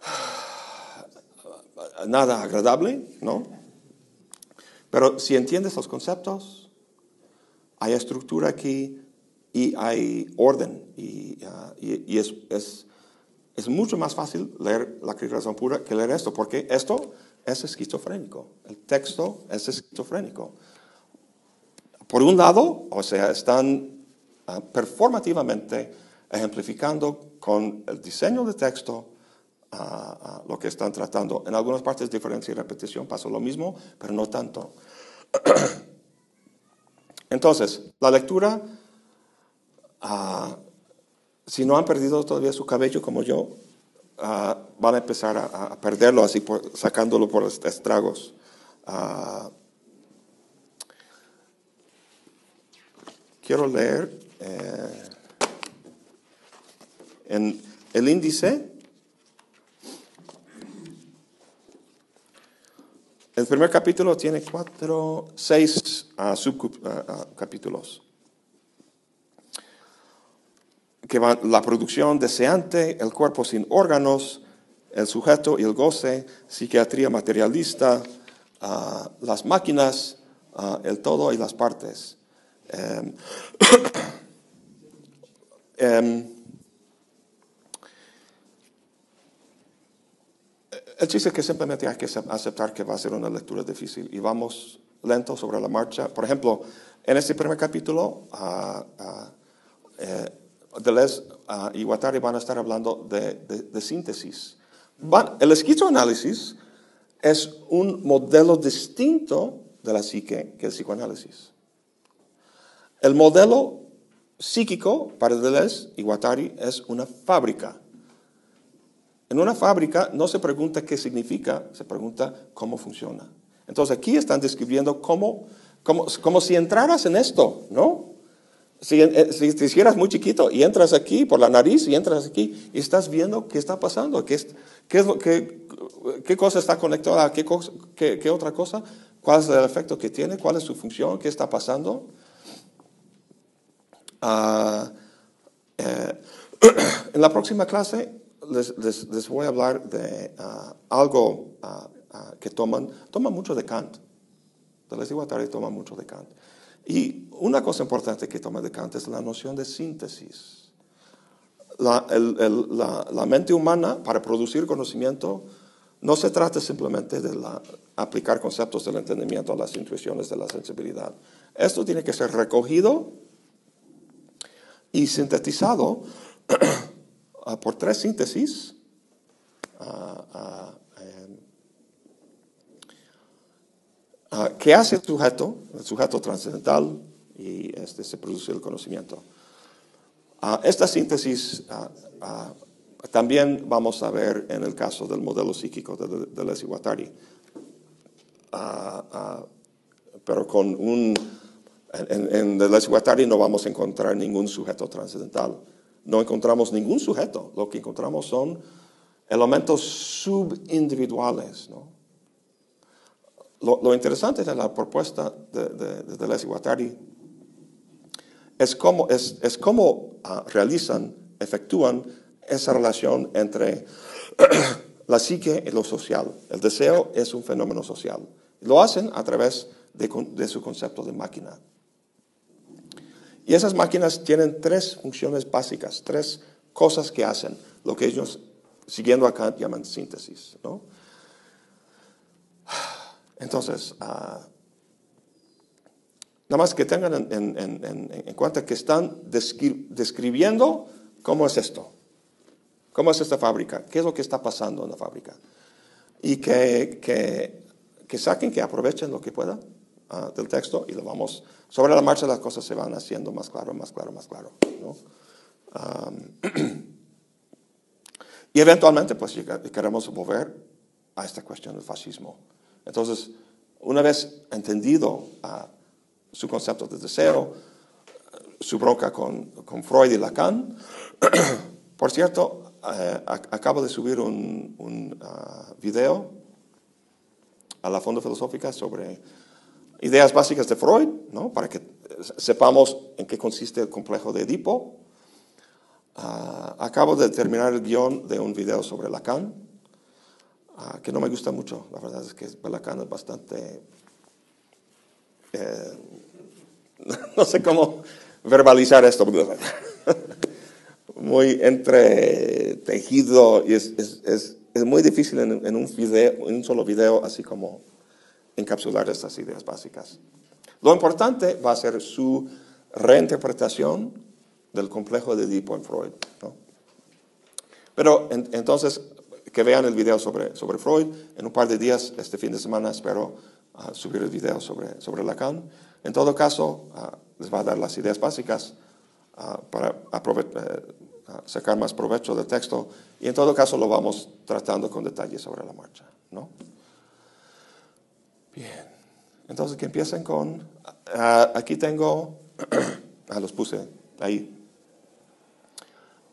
nada agradable, ¿no? Pero si entiendes los conceptos, hay estructura aquí y hay orden. Y, ah, es- es mucho más fácil leer la razón pura que leer esto, porque esto es esquizofrénico. El texto es esquizofrénico. Por un lado, o sea, están ah, performativamente ejemplificando con el diseño de texto ah, ah, lo que están tratando. En algunas partes diferencia y repetición pasa lo mismo, pero no tanto. Entonces, la lectura, si no han perdido todavía su cabello como yo, ah, van a empezar a, perderlo así, por- sacándolo por est- estragos. Ah, quiero leer eh, en el índice. El primer capítulo tiene cuatro, seis ah, subcapítulos. Que van la producción deseante, el cuerpo sin órganos, el sujeto y el goce, psiquiatría materialista, ah, las máquinas, ah, el todo y las partes. Em, el chiste es que simplemente hay que acep- aceptar que va a ser una lectura difícil y vamos lento sobre la marcha. Por ejemplo, en este primer capítulo, ah, eh, Deleuze ah, y Guattari van a estar hablando de, de- de síntesis. Van- el esquizoanálisis es un modelo distinto de la psique que el psicoanálisis. El modelo psíquico para Deleuze y Guattari es una fábrica. En una fábrica no se pregunta qué significa, se pregunta cómo funciona. Entonces aquí están describiendo cómo, cómo, como si entraras en esto, ¿no? Si, eh, si te hicieras muy chiquito y entras aquí por la nariz y entras aquí y estás viendo qué está pasando, qué, qué, qué- qué cosa está conectada a qué, qué- otra cosa, cuál es el efecto que tiene, cuál es su función, qué está pasando. Ah, eh, en la próxima clase les, les- les voy a hablar de ah, algo ah, que toman, toman mucho de Kant. Deleuze y Guattari toman mucho de Kant. Y una cosa importante que toma de Kant es la noción de síntesis. La, el- el- la- la mente humana, para producir conocimiento, no se trata simplemente de la- aplicar conceptos del entendimiento a las intuiciones de la sensibilidad. Esto tiene que ser recogido y sintetizado por tres síntesis. ah, ah, ah, que hace el sujeto, el sujeto trascendental, y este, se produce el conocimiento. Ah, esta síntesis ah, también vamos a ver en el caso del modelo psíquico de, de, ah, pero con un... En, en Guattari no vamos a encontrar ningún sujeto trascendental. No encontramos ningún sujeto. Lo que encontramos son elementos subindividuales, ¿no? Lo, interesante de la propuesta de, de, de es cómo, es, es cómo ah, realizan, efectúan esa relación entre la psique y lo social. El deseo es un fenómeno social. Lo hacen a través de, de su concepto de máquina. Y esas máquinas tienen tres funciones básicas, tres cosas que hacen, lo que ellos, siguiendo a Kant, llaman síntesis. ¿no? Entonces, ah, nada más que tengan en, en- en- en- en cuenta que están descri- describiendo cómo es esto, cómo es esta fábrica, qué es lo que está pasando en la fábrica. Y que, que, que saquen, que aprovechen lo que puedan ah, del texto y lo vamos, sobre la marcha las cosas se van haciendo más claro, más claro, más claro. ¿no? Am, y eventualmente, pues queremos volver a esta cuestión del fascismo. Entonces, una vez entendido ah, su concepto de deseo, su bronca con, con Freud y Lacan, por cierto, eh, ac- acabo de subir un, un, ah, video a la Fonda Filosófica sobre ideas básicas de Freud, ¿no? para que sepamos en qué consiste el complejo de Edipo. Ah, acabo de terminar el guion de un video sobre Lacan, ah, que no me gusta mucho. La verdad es que Lacan es bastante... eh, no sé cómo verbalizar esto. Muy entretejido y es, es, es, muy difícil en, un video, en un solo video, así como encapsular estas ideas básicas. Lo importante va a ser su reinterpretación del complejo de Edipo en Freud. ¿no? Pero en, entonces, que vean el video sobre, sobre Freud. En un par de días, este fin de semana, espero uh, subir el video sobre, sobre Lacan. En todo caso, uh, les va a dar las ideas básicas uh, para sacar más provecho del texto. Y en todo caso, lo vamos tratando con detalle sobre la marcha. ¿no? Bien. Entonces, que empiecen con. aquí tengo. ah, los puse ahí.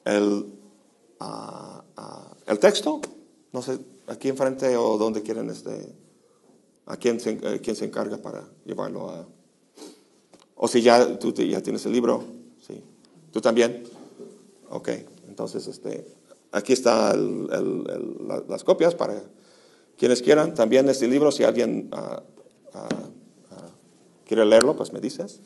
El, el texto, no sé, aquí enfrente o donde quieren este. ¿A quién se, eh, quién se encarga para llevarlo a.? O si ya tú ya tienes el libro, sí. ¿Tú también? Ok, entonces este, aquí están la, las copias para quienes quieran. También este libro, si alguien uh, uh, uh, quiere leerlo, pues me dices.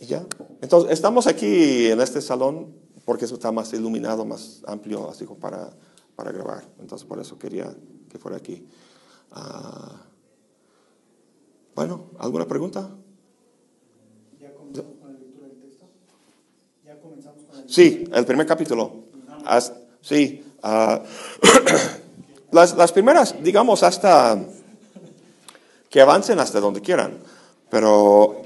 Y ya. Entonces, estamos aquí en este salón porque eso está más iluminado, más amplio, así como para, para grabar. Entonces, por eso quería que fuera aquí. bueno, ¿alguna pregunta? ¿Ya comenzamos con la lectura del texto? ¿Ya comenzamos con la lectura? Sí, el primer capítulo. As, sí. Las, las, primeras, digamos, hasta que avancen hasta donde quieran, pero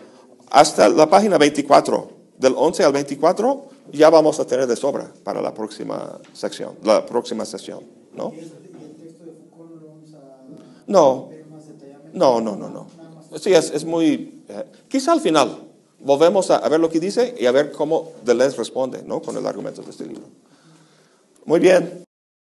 hasta la página 24, del 11 al 24, ya vamos a tener de sobra para la próxima sección, la próxima sesión, ¿no? ¿Y el, y el texto de Foucault no? No, no, no, no. Sí, es, es muy... Eh, quizá al final volvemos a, a, ver lo que dice y a ver cómo Deleuze responde, ¿no? Con el argumento de este libro. Muy bien.